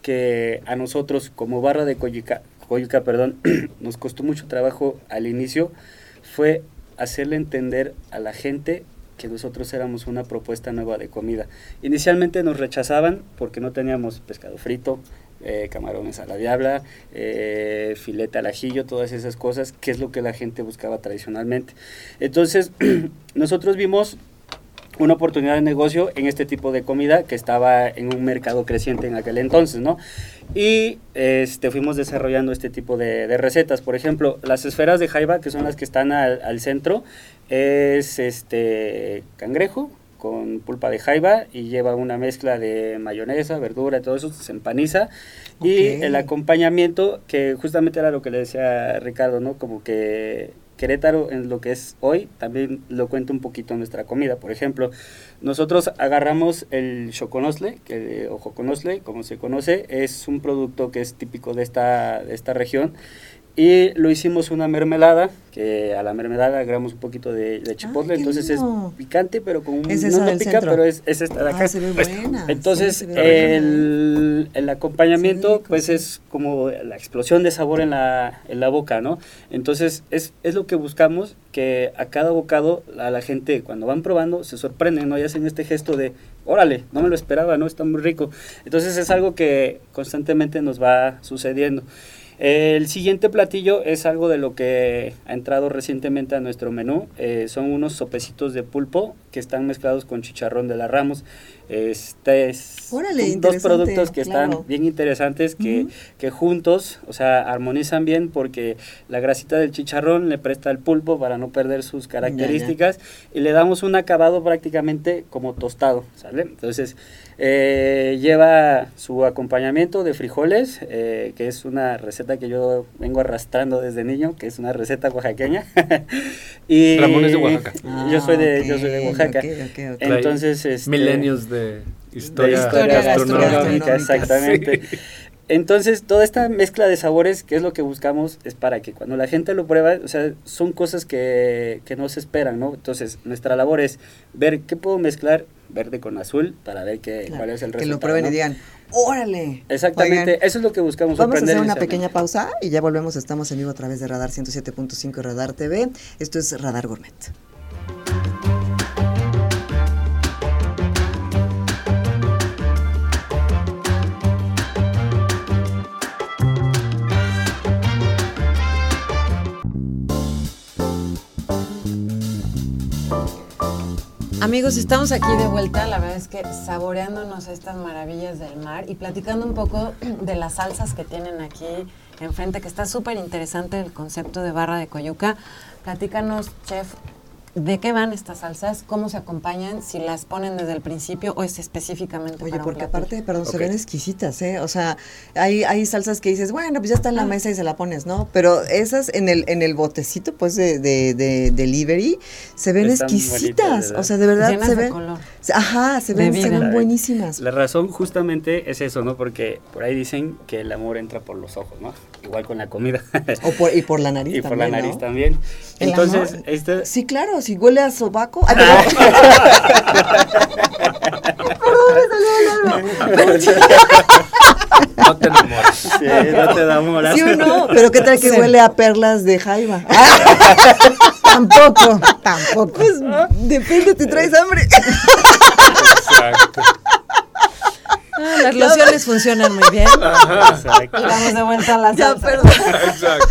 [SPEAKER 4] que a nosotros como barra de Coyuca, Coyuca perdón, [clears throat] nos costó mucho trabajo al inicio fue hacerle entender a la gente que nosotros éramos una propuesta nueva de comida. Inicialmente nos rechazaban porque no teníamos pescado frito, eh, camarones a la diabla, eh, filete al ajillo, todas esas cosas, que es lo que la gente buscaba tradicionalmente. Entonces, [clears throat] nosotros vimos una oportunidad de negocio en este tipo de comida que estaba en un mercado creciente en aquel entonces, ¿no? Y este, fuimos desarrollando este tipo de, de recetas. Por ejemplo, las esferas de jaiba, que son las que están al, al centro, es este cangrejo con pulpa de jaiba y lleva una mezcla de mayonesa, verdura, todo eso, se empaniza. Y
[SPEAKER 1] Ok.
[SPEAKER 4] el acompañamiento, que justamente era lo que le decía Ricardo, ¿no? Como que Querétaro en lo que es hoy también lo cuenta un poquito nuestra comida. Por ejemplo, nosotros agarramos el choconosle, que, o joconosle, como se conoce, es un producto que es típico de esta, de esta región. Y lo hicimos una mermelada, que a la mermelada agregamos un poquito de, de chipotle, entonces es picante, pero con un,
[SPEAKER 1] Es
[SPEAKER 4] no,
[SPEAKER 1] esa
[SPEAKER 4] no pica,
[SPEAKER 1] centro.
[SPEAKER 4] pero es, es esta de acá.
[SPEAKER 1] Ah, se ve buena.
[SPEAKER 4] Entonces,
[SPEAKER 1] sí, se ve buena.
[SPEAKER 4] el, el acompañamiento, pues es como la explosión de sabor en la, en la boca, ¿no? Entonces, es, es lo que buscamos, que a cada bocado, a la gente, cuando van probando, se sorprenden, ¿no? Y hacen este gesto de, órale, no me lo esperaba, ¿no? Está muy rico. Entonces, es algo que constantemente nos va sucediendo. El siguiente platillo es algo de lo que ha entrado recientemente a nuestro menú. Eh, son unos sopecitos de pulpo que están mezclados con chicharrón de la Ramos. Este es
[SPEAKER 1] Órale,
[SPEAKER 4] dos productos que
[SPEAKER 1] claro.
[SPEAKER 4] están bien interesantes, que,
[SPEAKER 1] Ujú.
[SPEAKER 4] que juntos, o sea, armonizan bien porque la grasita del chicharrón le presta al pulpo para no perder sus características y le damos un acabado prácticamente como tostado, ¿sale? Entonces, eh, lleva su acompañamiento de frijoles, eh, que es una receta que yo vengo arrastrando desde niño, que es una receta oaxaqueña. [laughs] y
[SPEAKER 3] Ramón es de Oaxaca.
[SPEAKER 4] yo soy de, yo soy de
[SPEAKER 1] Ah,
[SPEAKER 4] Oaxaca.
[SPEAKER 1] ok, ok, ok.
[SPEAKER 4] Entonces, este,
[SPEAKER 3] Milenios de historia,
[SPEAKER 4] de historia
[SPEAKER 1] gastronómica,
[SPEAKER 4] gastronómica, exactamente.
[SPEAKER 3] Sí.
[SPEAKER 4] Entonces, toda esta mezcla de sabores, que es lo que buscamos, es para que cuando la gente lo prueba, o sea, son cosas que, que no se esperan, ¿no? Entonces, nuestra labor es ver qué puedo mezclar verde con azul para ver qué,
[SPEAKER 1] Claro,
[SPEAKER 4] cuál es el
[SPEAKER 1] que
[SPEAKER 4] resultado.
[SPEAKER 1] lo prueben
[SPEAKER 4] ¿no?
[SPEAKER 1] y digan, órale.
[SPEAKER 4] Exactamente,
[SPEAKER 1] Oigan,
[SPEAKER 4] eso es lo que buscamos.
[SPEAKER 1] Vamos a hacer una pequeña pausa y ya volvemos. Estamos en vivo a través de Radar 107.5 y Radar TV. Esto es Radar Gourmet.
[SPEAKER 2] Amigos, estamos aquí de vuelta, la verdad es que saboreándonos estas maravillas del mar y platicando un poco [clears throat] de las salsas que tienen aquí enfrente, que está súper interesante el concepto de barra de coyuca. Platícanos, chef, ¿de qué van estas salsas? ¿Cómo se acompañan? ¿Si las ponen desde el principio o es específicamente
[SPEAKER 1] Oye,
[SPEAKER 2] para
[SPEAKER 1] porque aparte, perdón, se ven exquisitas, ¿eh? O sea, hay, hay salsas que dices, bueno, pues ya está en la mesa y se la pones, ¿no? Pero esas en el, en el botecito, pues, de, de, de delivery, se ven
[SPEAKER 4] Están
[SPEAKER 1] exquisitas. o sea, de verdad
[SPEAKER 2] Llenas
[SPEAKER 1] se
[SPEAKER 2] de
[SPEAKER 1] ven.
[SPEAKER 2] color.
[SPEAKER 1] Ajá, se ven, se ven buenísimas.
[SPEAKER 4] La razón justamente es eso, ¿no? Porque por ahí dicen que el amor entra por los ojos, ¿no? Igual con la comida.
[SPEAKER 1] O por, y por la [laughs] nariz
[SPEAKER 4] y por
[SPEAKER 1] también,
[SPEAKER 4] la nariz
[SPEAKER 1] ¿no?
[SPEAKER 4] también.
[SPEAKER 1] El
[SPEAKER 4] Entonces, este...
[SPEAKER 1] Sí, claro, si huele a sobaco. [laughs] Ay, perdón. [laughs] perdón, me salió el alma.
[SPEAKER 3] No te enamores.
[SPEAKER 4] Sí, no te da amor.
[SPEAKER 1] ¿Sí o no? Pero ¿qué tal que
[SPEAKER 2] Sí.
[SPEAKER 1] huele a perlas de jaiba? Tampoco, [laughs] tampoco. Pues depende, te traes hambre.
[SPEAKER 3] Exacto.
[SPEAKER 2] Ah, las lociones funcionan muy bien.
[SPEAKER 4] Exacto.
[SPEAKER 2] Y vamos de vuelta a la
[SPEAKER 1] ya,
[SPEAKER 2] salsa.
[SPEAKER 1] perdón.
[SPEAKER 3] Exacto.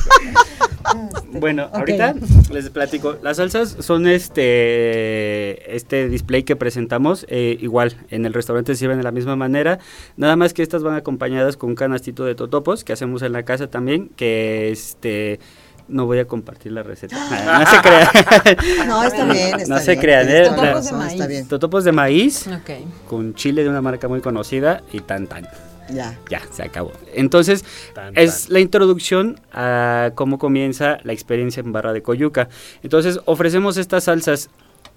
[SPEAKER 4] Bueno,
[SPEAKER 2] Ok.
[SPEAKER 4] ahorita les platico. Las salsas son este este display que presentamos. eh, igual, en el restaurante sirven de la misma manera. Nada más que estas van acompañadas con un canastito de totopos que hacemos en la casa también. Que este. No voy a compartir la receta. [laughs] No se crean. [laughs]
[SPEAKER 1] No, está bien, está
[SPEAKER 4] No se
[SPEAKER 1] bien.
[SPEAKER 4] crean,
[SPEAKER 1] tienes
[SPEAKER 4] ¿eh?
[SPEAKER 2] Totopos de
[SPEAKER 1] Está
[SPEAKER 2] maíz.
[SPEAKER 1] bien.
[SPEAKER 4] Totopos de maíz
[SPEAKER 2] Ok.
[SPEAKER 4] con chile de una marca muy conocida y tan tan.
[SPEAKER 1] Ya.
[SPEAKER 4] Ya, se acabó. Entonces,
[SPEAKER 3] Tan,
[SPEAKER 4] es
[SPEAKER 3] tan.
[SPEAKER 4] la introducción a cómo comienza la experiencia en Barra de Coyuca. Entonces, ofrecemos estas salsas.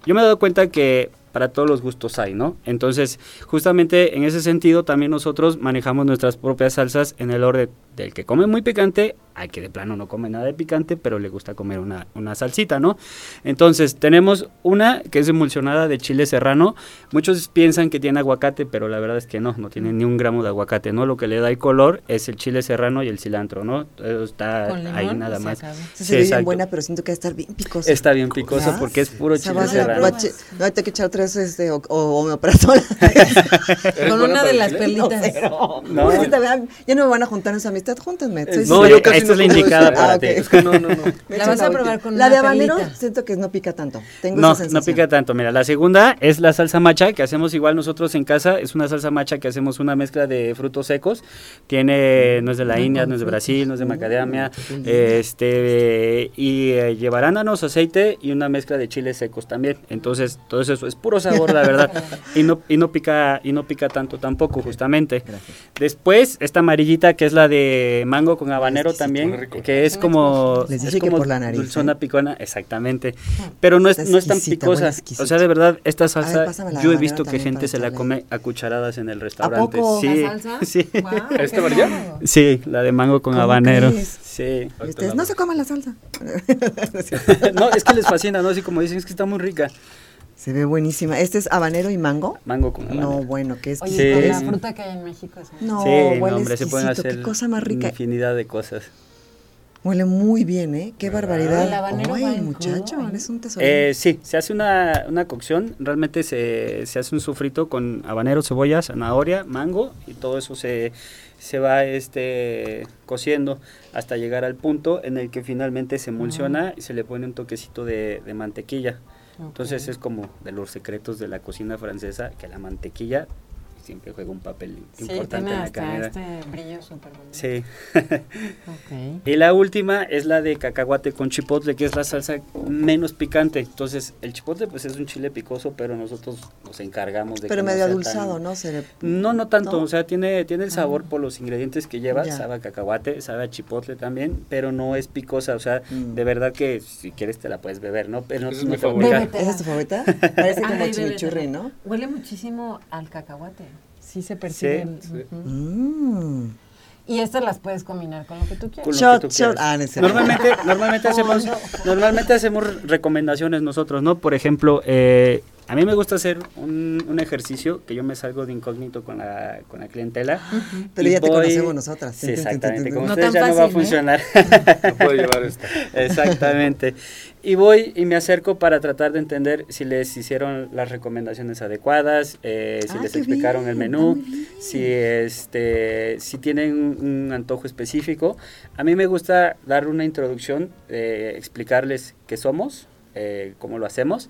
[SPEAKER 4] Yo me he dado cuenta que para todos los gustos hay, ¿no? Entonces, justamente en ese sentido, también nosotros manejamos nuestras propias salsas en el orden del que come muy picante al que de plano no come nada de picante, pero le gusta comer una, una salsita, ¿no? Entonces, tenemos una que es emulsionada de chile serrano. Muchos piensan que tiene aguacate, pero la verdad es que no, no tiene ni un gramo de aguacate, ¿no? Lo que le da el color es el chile serrano y el cilantro, ¿no? Todo está
[SPEAKER 2] limón
[SPEAKER 4] ahí nada
[SPEAKER 2] se
[SPEAKER 4] más.
[SPEAKER 1] Esa
[SPEAKER 4] Sí,
[SPEAKER 1] se ve bien buena, pero siento que va a estar bien picosa.
[SPEAKER 4] Está bien picosa porque es puro
[SPEAKER 1] O sea,
[SPEAKER 4] chile serrano.
[SPEAKER 1] va a che- no, hay que echar tres este, o, o omeprazol. [laughs]
[SPEAKER 3] ¿Eres
[SPEAKER 2] Con una de las perlitas.
[SPEAKER 1] Pero, [laughs]
[SPEAKER 4] No.
[SPEAKER 1] vean, ya no me van a juntar en
[SPEAKER 4] No, yo casi Esta es la indicada
[SPEAKER 3] decir. [laughs]
[SPEAKER 4] para
[SPEAKER 1] Ah,
[SPEAKER 4] ti.
[SPEAKER 1] ok.
[SPEAKER 3] Es que no, no, no. [laughs]
[SPEAKER 2] La vas a probar con
[SPEAKER 1] La
[SPEAKER 2] una
[SPEAKER 1] de habanero siento que no pica tanto. Tengo
[SPEAKER 4] No,
[SPEAKER 1] esa
[SPEAKER 4] no pica tanto. Mira, la segunda es la salsa macha que hacemos igual nosotros en casa. Es una salsa macha que hacemos una mezcla de frutos secos. Tiene, no es de la India, no es de. Brasil, no es de macadamia.
[SPEAKER 1] qué lindo.
[SPEAKER 4] Este, y eh, lleva arándanos, aceite y una mezcla de chiles secos también. Entonces, todo eso es puro sabor, la verdad. [laughs] y no, y no pica, y no pica tanto tampoco, justamente.
[SPEAKER 1] Gracias.
[SPEAKER 4] Después, esta amarillita que es la de mango con habanero también, que es como,
[SPEAKER 1] Les
[SPEAKER 4] es
[SPEAKER 1] que por la nariz,
[SPEAKER 4] dulzona
[SPEAKER 1] ¿eh?
[SPEAKER 4] picona, exactamente. Pero no es, no es tan picosa. O sea, de verdad, esta salsa, yo he visto que gente se la come a cucharadas en el restaurante.
[SPEAKER 1] poco?
[SPEAKER 4] Sí,
[SPEAKER 2] ¿La [laughs] salsa?
[SPEAKER 4] sí.
[SPEAKER 2] Raro.
[SPEAKER 4] Sí, la de mango con
[SPEAKER 1] ¿Cómo
[SPEAKER 4] habanero. Sí.
[SPEAKER 1] Ustedes no se coman la salsa. [laughs]
[SPEAKER 4] no, es que les fascina, ¿no? Así como dicen, es que está muy rica.
[SPEAKER 1] Se ve buenísima. Este es habanero y mango.
[SPEAKER 4] Mango con habanero.
[SPEAKER 1] No, bueno, qué
[SPEAKER 2] Oye,
[SPEAKER 1] exquisito.
[SPEAKER 2] con
[SPEAKER 4] Sí.
[SPEAKER 2] la
[SPEAKER 1] es.
[SPEAKER 2] fruta que hay en México. es
[SPEAKER 1] No,
[SPEAKER 4] sí,
[SPEAKER 1] huele
[SPEAKER 4] no, hombre, se pueden hacer
[SPEAKER 1] Qué cosa más rica.
[SPEAKER 4] infinidad de cosas.
[SPEAKER 1] Huele muy bien, ¿eh? Qué
[SPEAKER 3] ¿Verdad?
[SPEAKER 1] barbaridad.
[SPEAKER 2] El habanero
[SPEAKER 1] Ay, muchacho,
[SPEAKER 2] crudo, ¿eh?
[SPEAKER 1] eres un tesoro.
[SPEAKER 4] Eh, sí, se hace una, una cocción, realmente se, se hace un sofrito con habanero, cebolla, zanahoria, mango y todo eso se, se va este, cociendo hasta llegar al punto en el que finalmente se emulsiona y se le pone un toquecito de, de mantequilla. Entonces es como de los secretos de la cocina francesa que la mantequilla siempre juega un papel
[SPEAKER 2] Sí,
[SPEAKER 4] importante
[SPEAKER 2] tiene
[SPEAKER 4] en la
[SPEAKER 2] hasta
[SPEAKER 4] comida.
[SPEAKER 2] este brillo súper bonito.
[SPEAKER 4] Sí.
[SPEAKER 2] Ok.
[SPEAKER 4] Y la última es la de cacahuate con chipotle, que es la salsa menos picante. Entonces, el chipotle pues es un chile picoso, pero nosotros nos encargamos de
[SPEAKER 1] Pero
[SPEAKER 4] que no
[SPEAKER 1] medio
[SPEAKER 4] sea
[SPEAKER 1] adulzado,
[SPEAKER 4] tan-
[SPEAKER 1] ¿no? Se le-
[SPEAKER 4] No, no tanto,
[SPEAKER 1] ¿No?
[SPEAKER 4] o sea, tiene, tiene el sabor por los ingredientes que lleva,
[SPEAKER 1] Ya.
[SPEAKER 4] sabe a cacahuate, sabe a chipotle también, pero no es picosa, o sea,
[SPEAKER 1] Mm.
[SPEAKER 4] de verdad que si quieres te la puedes beber, ¿no? Pero
[SPEAKER 3] es
[SPEAKER 4] no
[SPEAKER 3] mi favorita.
[SPEAKER 1] ¿Esa es tu favorita? Parece como
[SPEAKER 2] Ay,
[SPEAKER 1] chimichurri. ¿no?
[SPEAKER 2] Huele muchísimo al cacahuate. Sí se percibe.
[SPEAKER 4] Sí,
[SPEAKER 2] el-
[SPEAKER 3] sí.
[SPEAKER 2] ujú.
[SPEAKER 1] Mm.
[SPEAKER 2] Y estas las puedes combinar con lo que tú quieras.
[SPEAKER 1] Shot,
[SPEAKER 4] tú
[SPEAKER 1] shot. Ah.
[SPEAKER 4] Normalmente, normalmente [laughs] hacemos, normalmente hacemos recomendaciones nosotros, ¿no? Por ejemplo, eh, a mí me gusta hacer un, un ejercicio que yo me salgo de incógnito con la, con la clientela.
[SPEAKER 1] Pero
[SPEAKER 4] y
[SPEAKER 1] ya te
[SPEAKER 4] voy-
[SPEAKER 1] conocemos nosotras.
[SPEAKER 4] Sí, exactamente. Con
[SPEAKER 2] No
[SPEAKER 4] ustedes
[SPEAKER 2] tan
[SPEAKER 4] ya no va a
[SPEAKER 2] fácil, ¿eh?
[SPEAKER 4] funcionar. [laughs]
[SPEAKER 3] No puede llevar esta. [laughs]
[SPEAKER 4] Exactamente. Y voy y me acerco para tratar de entender si les hicieron las recomendaciones adecuadas, eh, si
[SPEAKER 1] Ah,
[SPEAKER 4] les explicaron el
[SPEAKER 1] bien,
[SPEAKER 4] menú,
[SPEAKER 1] muy bien.
[SPEAKER 4] si este, si tienen un antojo específico. A mí me gusta dar una introducción, eh, explicarles qué somos, eh, cómo lo hacemos,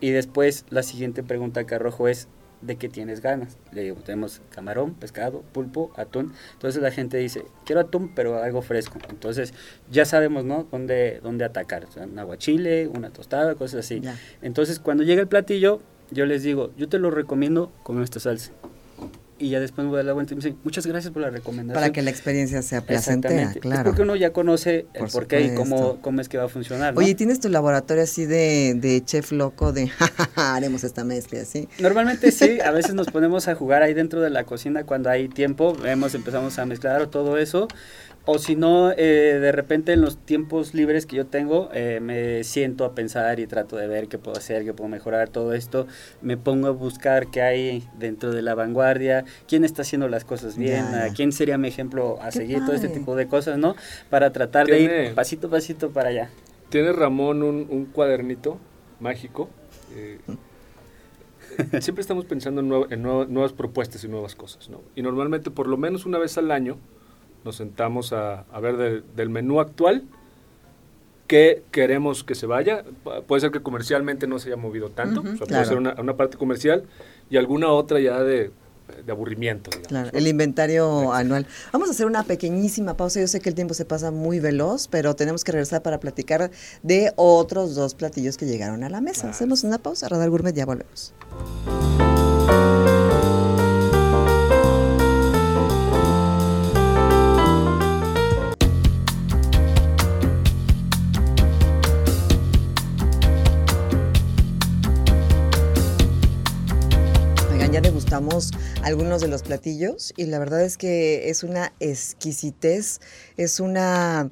[SPEAKER 4] y después la siguiente pregunta que arrojo es ¿de qué tienes ganas? Le digo, tenemos camarón, pescado, pulpo, atún. Entonces la gente dice, quiero atún, pero algo fresco. Entonces ya sabemos, ¿no? Dónde, dónde atacar. O sea, un aguachile, una tostada, cosas así.
[SPEAKER 1] Ya.
[SPEAKER 4] Entonces cuando llega el platillo, yo les digo, yo te lo recomiendo con esta salsa. Y ya después me voy a dar la vuelta y me dicen, muchas gracias por la recomendación.
[SPEAKER 1] Para que la experiencia sea placentera,
[SPEAKER 4] Exactamente. Es
[SPEAKER 1] claro.
[SPEAKER 4] porque uno ya conoce el
[SPEAKER 1] Por
[SPEAKER 4] porqué y cómo, cómo es que va a funcionar. ¿no?
[SPEAKER 1] Oye, ¿tienes tu laboratorio así de, de chef loco de "Ja, ja, ja, haremos esta mezcla así?
[SPEAKER 4] Normalmente sí, a veces nos [laughs] ponemos a jugar ahí dentro de la cocina cuando hay tiempo, vemos, empezamos a mezclar todo eso. O si no, eh, de repente en los tiempos libres que yo tengo, eh, me siento a pensar y trato de ver qué puedo hacer, qué puedo mejorar, todo esto. Me pongo a buscar qué hay dentro de la vanguardia, quién está haciendo las cosas bien, a quién sería mi ejemplo a
[SPEAKER 1] Qué
[SPEAKER 4] seguir, todo este tipo de cosas, ¿no? Para tratar de ir pasito a pasito para allá.
[SPEAKER 3] Tiene Ramón un, un cuadernito mágico. eh, [laughs] siempre estamos pensando en, nuevo- en nuevo- nuevas propuestas y nuevas cosas, ¿no? Y normalmente, por lo menos una vez al año, nos sentamos a, a ver del- del menú actual qué queremos que se vaya. Pu- Puede ser que comercialmente no se haya movido tanto,
[SPEAKER 1] Ujú,
[SPEAKER 3] o sea,
[SPEAKER 1] claro.
[SPEAKER 3] puede ser una, una parte comercial y alguna otra ya de, de aburrimiento. digamos,
[SPEAKER 1] Claro,
[SPEAKER 3] ¿no?
[SPEAKER 1] el inventario anual. Vamos a hacer una pequeñísima pausa. Yo sé que el tiempo se pasa muy veloz, pero tenemos que regresar para platicar de otros dos platillos que llegaron a la mesa.
[SPEAKER 3] Claro.
[SPEAKER 1] Hacemos una pausa, Radar Gourmet, ya volvemos. Oigan, ya degustamos algunos de los platillos y la verdad es que es una exquisitez, es una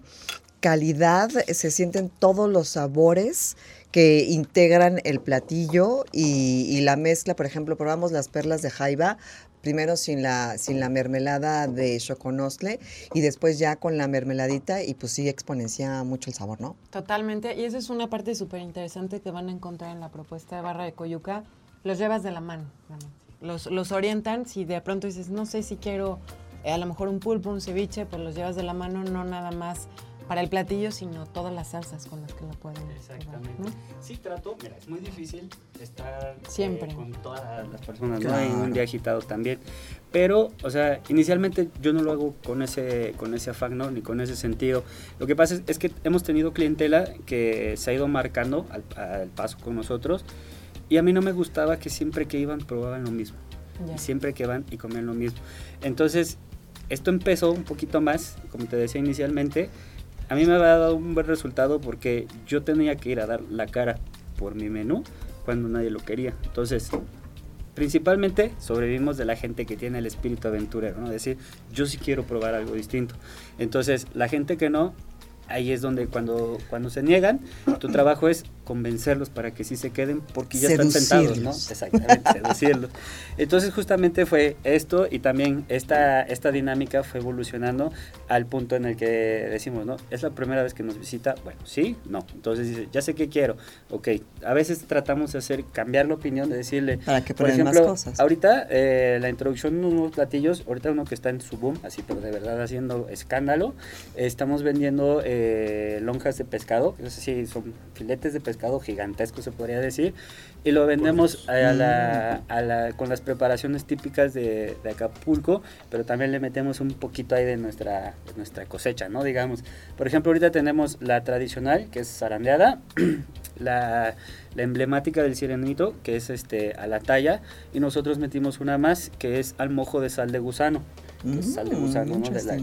[SPEAKER 1] calidad, se sienten todos los sabores que integran el platillo y, la mezcla, por ejemplo, probamos las perlas de jaiba, primero sin la, sin la mermelada de choconostle y después ya con la mermeladita y pues sí exponencia mucho el sabor, ¿no?
[SPEAKER 2] Totalmente. Y esa es una parte súper interesante que van a encontrar en la propuesta de Barra de Coyuca. Los llevas de la mano. realmente. Los, los orientan. Si de pronto dices, no sé si quiero eh, a lo mejor un pulpo, un ceviche, pues los llevas de la mano, no nada más para el platillo, sino todas las salsas con las que lo pueden llevar,
[SPEAKER 4] Exactamente.
[SPEAKER 2] ¿no?
[SPEAKER 4] Sí, trato, mira, es muy difícil estar eh,
[SPEAKER 2] Siempre.
[SPEAKER 4] con todas las personas, ¿no?
[SPEAKER 1] Claro.
[SPEAKER 4] En un día agitado también. Pero, o sea, inicialmente yo no lo hago con ese, con ese afán, ¿no? Ni con ese sentido. Lo que pasa es, es que hemos tenido clientela que se ha ido marcando al, al paso con nosotros. Y a mí no me gustaba que siempre que iban probaban lo mismo.
[SPEAKER 2] Ya.
[SPEAKER 4] Y siempre que van y comen lo mismo. Entonces, esto empezó un poquito más, como te decía inicialmente. A mí me ha dado un buen resultado porque yo tenía que ir a dar la cara por mi menú cuando nadie lo quería. Entonces, principalmente sobrevivimos de la gente que tiene el espíritu aventurero, ¿no? Decir, yo sí quiero probar algo distinto. Entonces, la gente que no, ahí es donde cuando, cuando se niegan, tu trabajo es convencerlos para que sí se queden porque ya están sentados, ¿no?
[SPEAKER 1] Seducirlos.
[SPEAKER 4] Exactamente, [laughs] seducirlos. Entonces justamente fue esto y también esta, esta dinámica fue evolucionando al punto en el que decimos, ¿no? Es la primera vez que nos visita, bueno, sí, no. Entonces dice, ya sé qué quiero, ok. A veces tratamos de hacer, cambiar la opinión, de decirle,
[SPEAKER 1] Para que
[SPEAKER 4] por
[SPEAKER 1] prueben más
[SPEAKER 4] ejemplo,
[SPEAKER 1] cosas.
[SPEAKER 4] ahorita eh, la introducción de unos platillos, ahorita uno que está en su boom, así pero de verdad haciendo escándalo, estamos vendiendo eh, lonjas de pescado, es decir, son filetes de pescado gigantescos se podría decir, y lo vendemos a la, a la- con las preparaciones típicas de, de Acapulco, pero también le metemos un poquito ahí de nuestra, de nuestra cosecha, ¿no? Digamos, por ejemplo, ahorita tenemos la tradicional, que es zarandeada, [clears throat] la, la emblemática del sirenito, que es este a la talla, y nosotros metimos una más, que es al mojo de sal de gusano. que es sal de
[SPEAKER 1] Mm,
[SPEAKER 4] gusano, ¿no? De la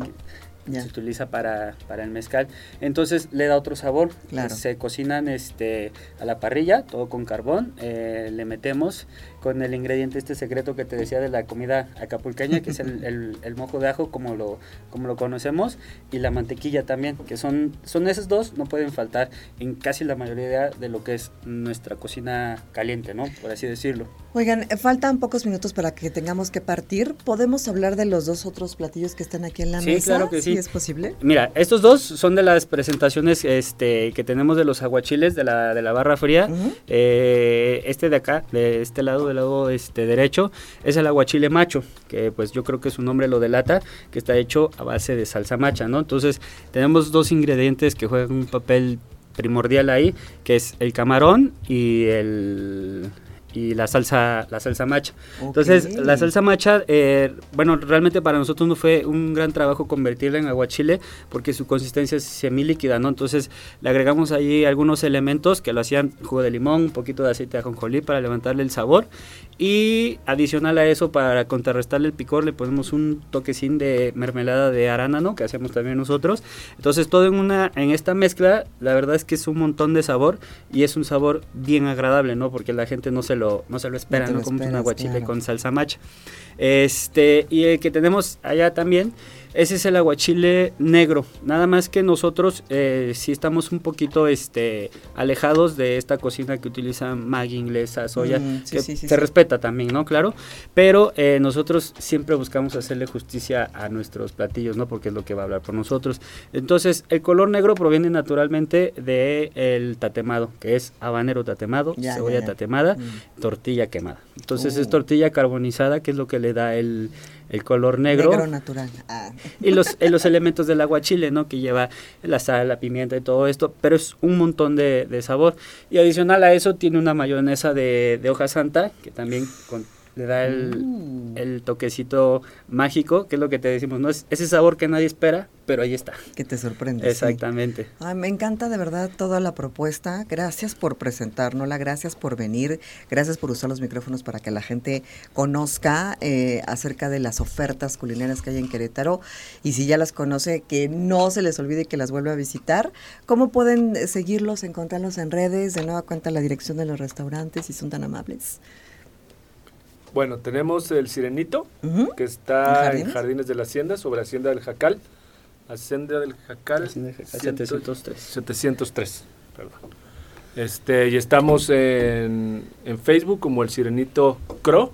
[SPEAKER 4] se utiliza para, para, el mezcal. Entonces le da otro sabor.
[SPEAKER 1] Claro.
[SPEAKER 4] Se cocinan este, a la parrilla, todo con carbón. Eh, le metemos con el ingrediente este secreto que te decía de la comida acapulqueña, que es el, [laughs] el, mojo de ajo como lo, como lo conocemos, y la mantequilla también, que son, son esos dos, no pueden faltar en casi la mayoría de lo que es nuestra cocina caliente, ¿no? Por así decirlo.
[SPEAKER 1] Oigan, eh, faltan pocos minutos para que tengamos que partir. ¿Podemos hablar de los dos otros platillos que están aquí en la mesa?
[SPEAKER 4] Sí, claro que sí.
[SPEAKER 1] Es posible.
[SPEAKER 4] Mira, estos dos son de las presentaciones este, que tenemos de los aguachiles de la, de la barra fría. Eh, este de acá, de este lado, del lado este, derecho, es el aguachile macho, que pues yo creo que su nombre lo delata, que está hecho a base de salsa macha, ¿no? Entonces, tenemos dos ingredientes que juegan un papel primordial ahí, que es el camarón y el y la salsa la salsa macha. Entonces, la salsa macha, eh, bueno, realmente para nosotros no fue un gran trabajo convertirla en aguachile porque su consistencia es semilíquida, ¿no? Entonces, le agregamos ahí algunos elementos que lo hacían jugo de limón, un poquito de aceite de ajonjolí para levantarle el sabor y adicional a eso, para contrarrestarle el picor, le ponemos un toquecín de mermelada de arándano que hacemos también nosotros. Entonces, todo en una en esta mezcla, la verdad es que es un montón de sabor y es un sabor bien agradable, ¿no? Porque la gente no se lo no se lo espera, no, como un aguachile con salsa macha. Este, y el que tenemos allá también ese es el aguachile negro. Nada más que nosotros eh, sí estamos un poquito este, alejados de esta cocina que utiliza Maggi inglesa, soya, mm, que se respeta también, ¿no? Claro. Pero eh, nosotros siempre buscamos hacerle justicia a nuestros platillos, ¿no? Porque es lo que va a hablar por nosotros. Entonces, el color negro proviene naturalmente del el tatemado, que es habanero tatemado, cebolla tatemada, mm. tortilla quemada. Entonces, es uh. tortilla carbonizada, que es lo que le da el el color negro.
[SPEAKER 1] Negro natural. Ah.
[SPEAKER 4] Y los, los elementos del aguachile, ¿no? Que lleva la sal, la pimienta y todo esto, pero es un montón de, de sabor. Y adicional a eso tiene una mayonesa de, de hoja santa, que también con, le da el, mm. el, toquecito mágico, que es lo que te decimos, ¿no? Es ese sabor que nadie espera, pero ahí está.
[SPEAKER 1] Que te sorprende.
[SPEAKER 4] Exactamente.
[SPEAKER 1] me encanta de verdad toda la propuesta. Gracias por presentárnosla, gracias por venir, gracias por usar los micrófonos para que la gente conozca eh, acerca de las ofertas culinarias que hay en Querétaro. Y si ya las conoce, que no se les olvide que las vuelva a visitar. ¿Cómo pueden seguirlos, encontrarlos en redes? De nueva cuenta la dirección de los restaurantes, si son tan amables.
[SPEAKER 3] Bueno, tenemos el Sirenito, que está ¿En Jardines? de la Hacienda, sobre Hacienda del Jacal. Hacienda del Jacal.
[SPEAKER 4] 703.
[SPEAKER 3] 703, perdón. Este, y estamos en, en Facebook como el Sirenito Cro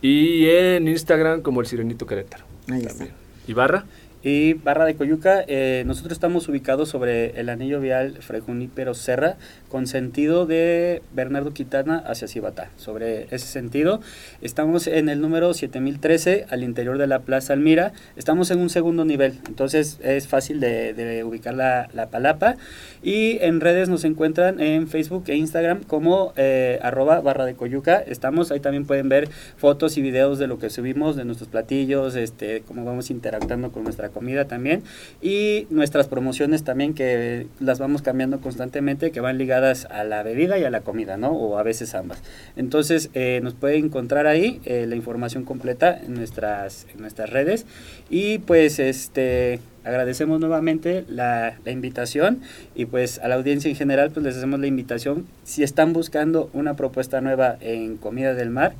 [SPEAKER 3] y en Instagram como el Sirenito Querétaro.
[SPEAKER 1] Ahí está.
[SPEAKER 3] ¿Y Barra?
[SPEAKER 4] Y Barra de Coyuca, eh, nosotros estamos ubicados sobre el anillo vial Frejunípero Serra, con sentido de Bernardo Quintana hacia Cibatá. Sobre ese sentido, estamos en el número 7013, al interior de la Plaza Almira. Estamos en un segundo nivel, entonces es fácil de, ubicar la, la, palapa. Y en redes nos encuentran en Facebook e Instagram como eh, arroba Barra de Coyuca. Estamos, ahí también pueden ver fotos y videos de lo que subimos, de nuestros platillos, este, cómo vamos interactuando con nuestra comida también. Y nuestras promociones también que las vamos cambiando constantemente que van ligadas a la bebida y a la comida, ¿no? O a veces ambas. Entonces eh, nos puede encontrar ahí eh, la información completa en nuestras, en nuestras redes. Y pues este agradecemos nuevamente la, la, invitación. Y pues a la audiencia en general pues les hacemos la invitación. Si están buscando una propuesta nueva en comida del mar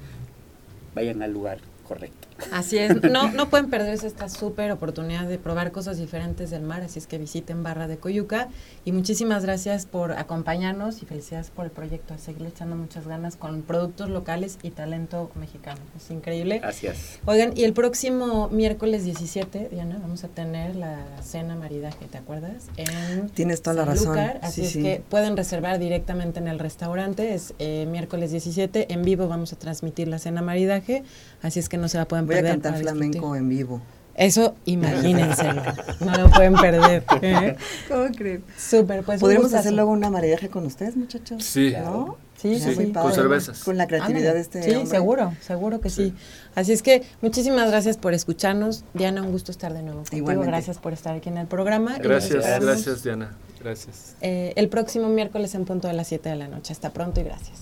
[SPEAKER 4] vayan al lugar correcto
[SPEAKER 2] Así es, no, no pueden perderse esta súper oportunidad de probar cosas diferentes del mar, así es que visiten Barra de Coyuca y muchísimas gracias por acompañarnos y felicidades por el proyecto, a seguirle echando muchas ganas con productos locales y talento mexicano, es increíble.
[SPEAKER 4] Gracias.
[SPEAKER 2] Oigan, y el próximo miércoles 17, Diana, vamos a tener la cena maridaje, ¿te acuerdas?
[SPEAKER 1] En Tienes toda la razón.
[SPEAKER 2] así es que pueden reservar directamente en el restaurante, es eh, miércoles 17, en vivo vamos a transmitir la cena maridaje, así es que no se la pueden
[SPEAKER 1] Voy a cantar flamenco en vivo.
[SPEAKER 2] Eso, imagínense, no lo pueden perder.
[SPEAKER 1] ¿eh? ¿Cómo creen?
[SPEAKER 2] Súper, pues.
[SPEAKER 1] ¿Podríamos hacer luego una maridaje con ustedes, muchachos?
[SPEAKER 3] Sí.
[SPEAKER 1] ¿No?
[SPEAKER 2] Sí, sí, sí.
[SPEAKER 3] Con cervezas.
[SPEAKER 1] Con la creatividad de este
[SPEAKER 2] Sí, seguro, seguro que sí. Así es que muchísimas gracias por escucharnos. Diana, un gusto estar de nuevo contigo. Gracias por estar aquí en el programa.
[SPEAKER 3] Gracias, gracias Diana. Gracias.
[SPEAKER 2] Eh, el próximo miércoles en punto de las 7 de la noche. Hasta pronto y gracias.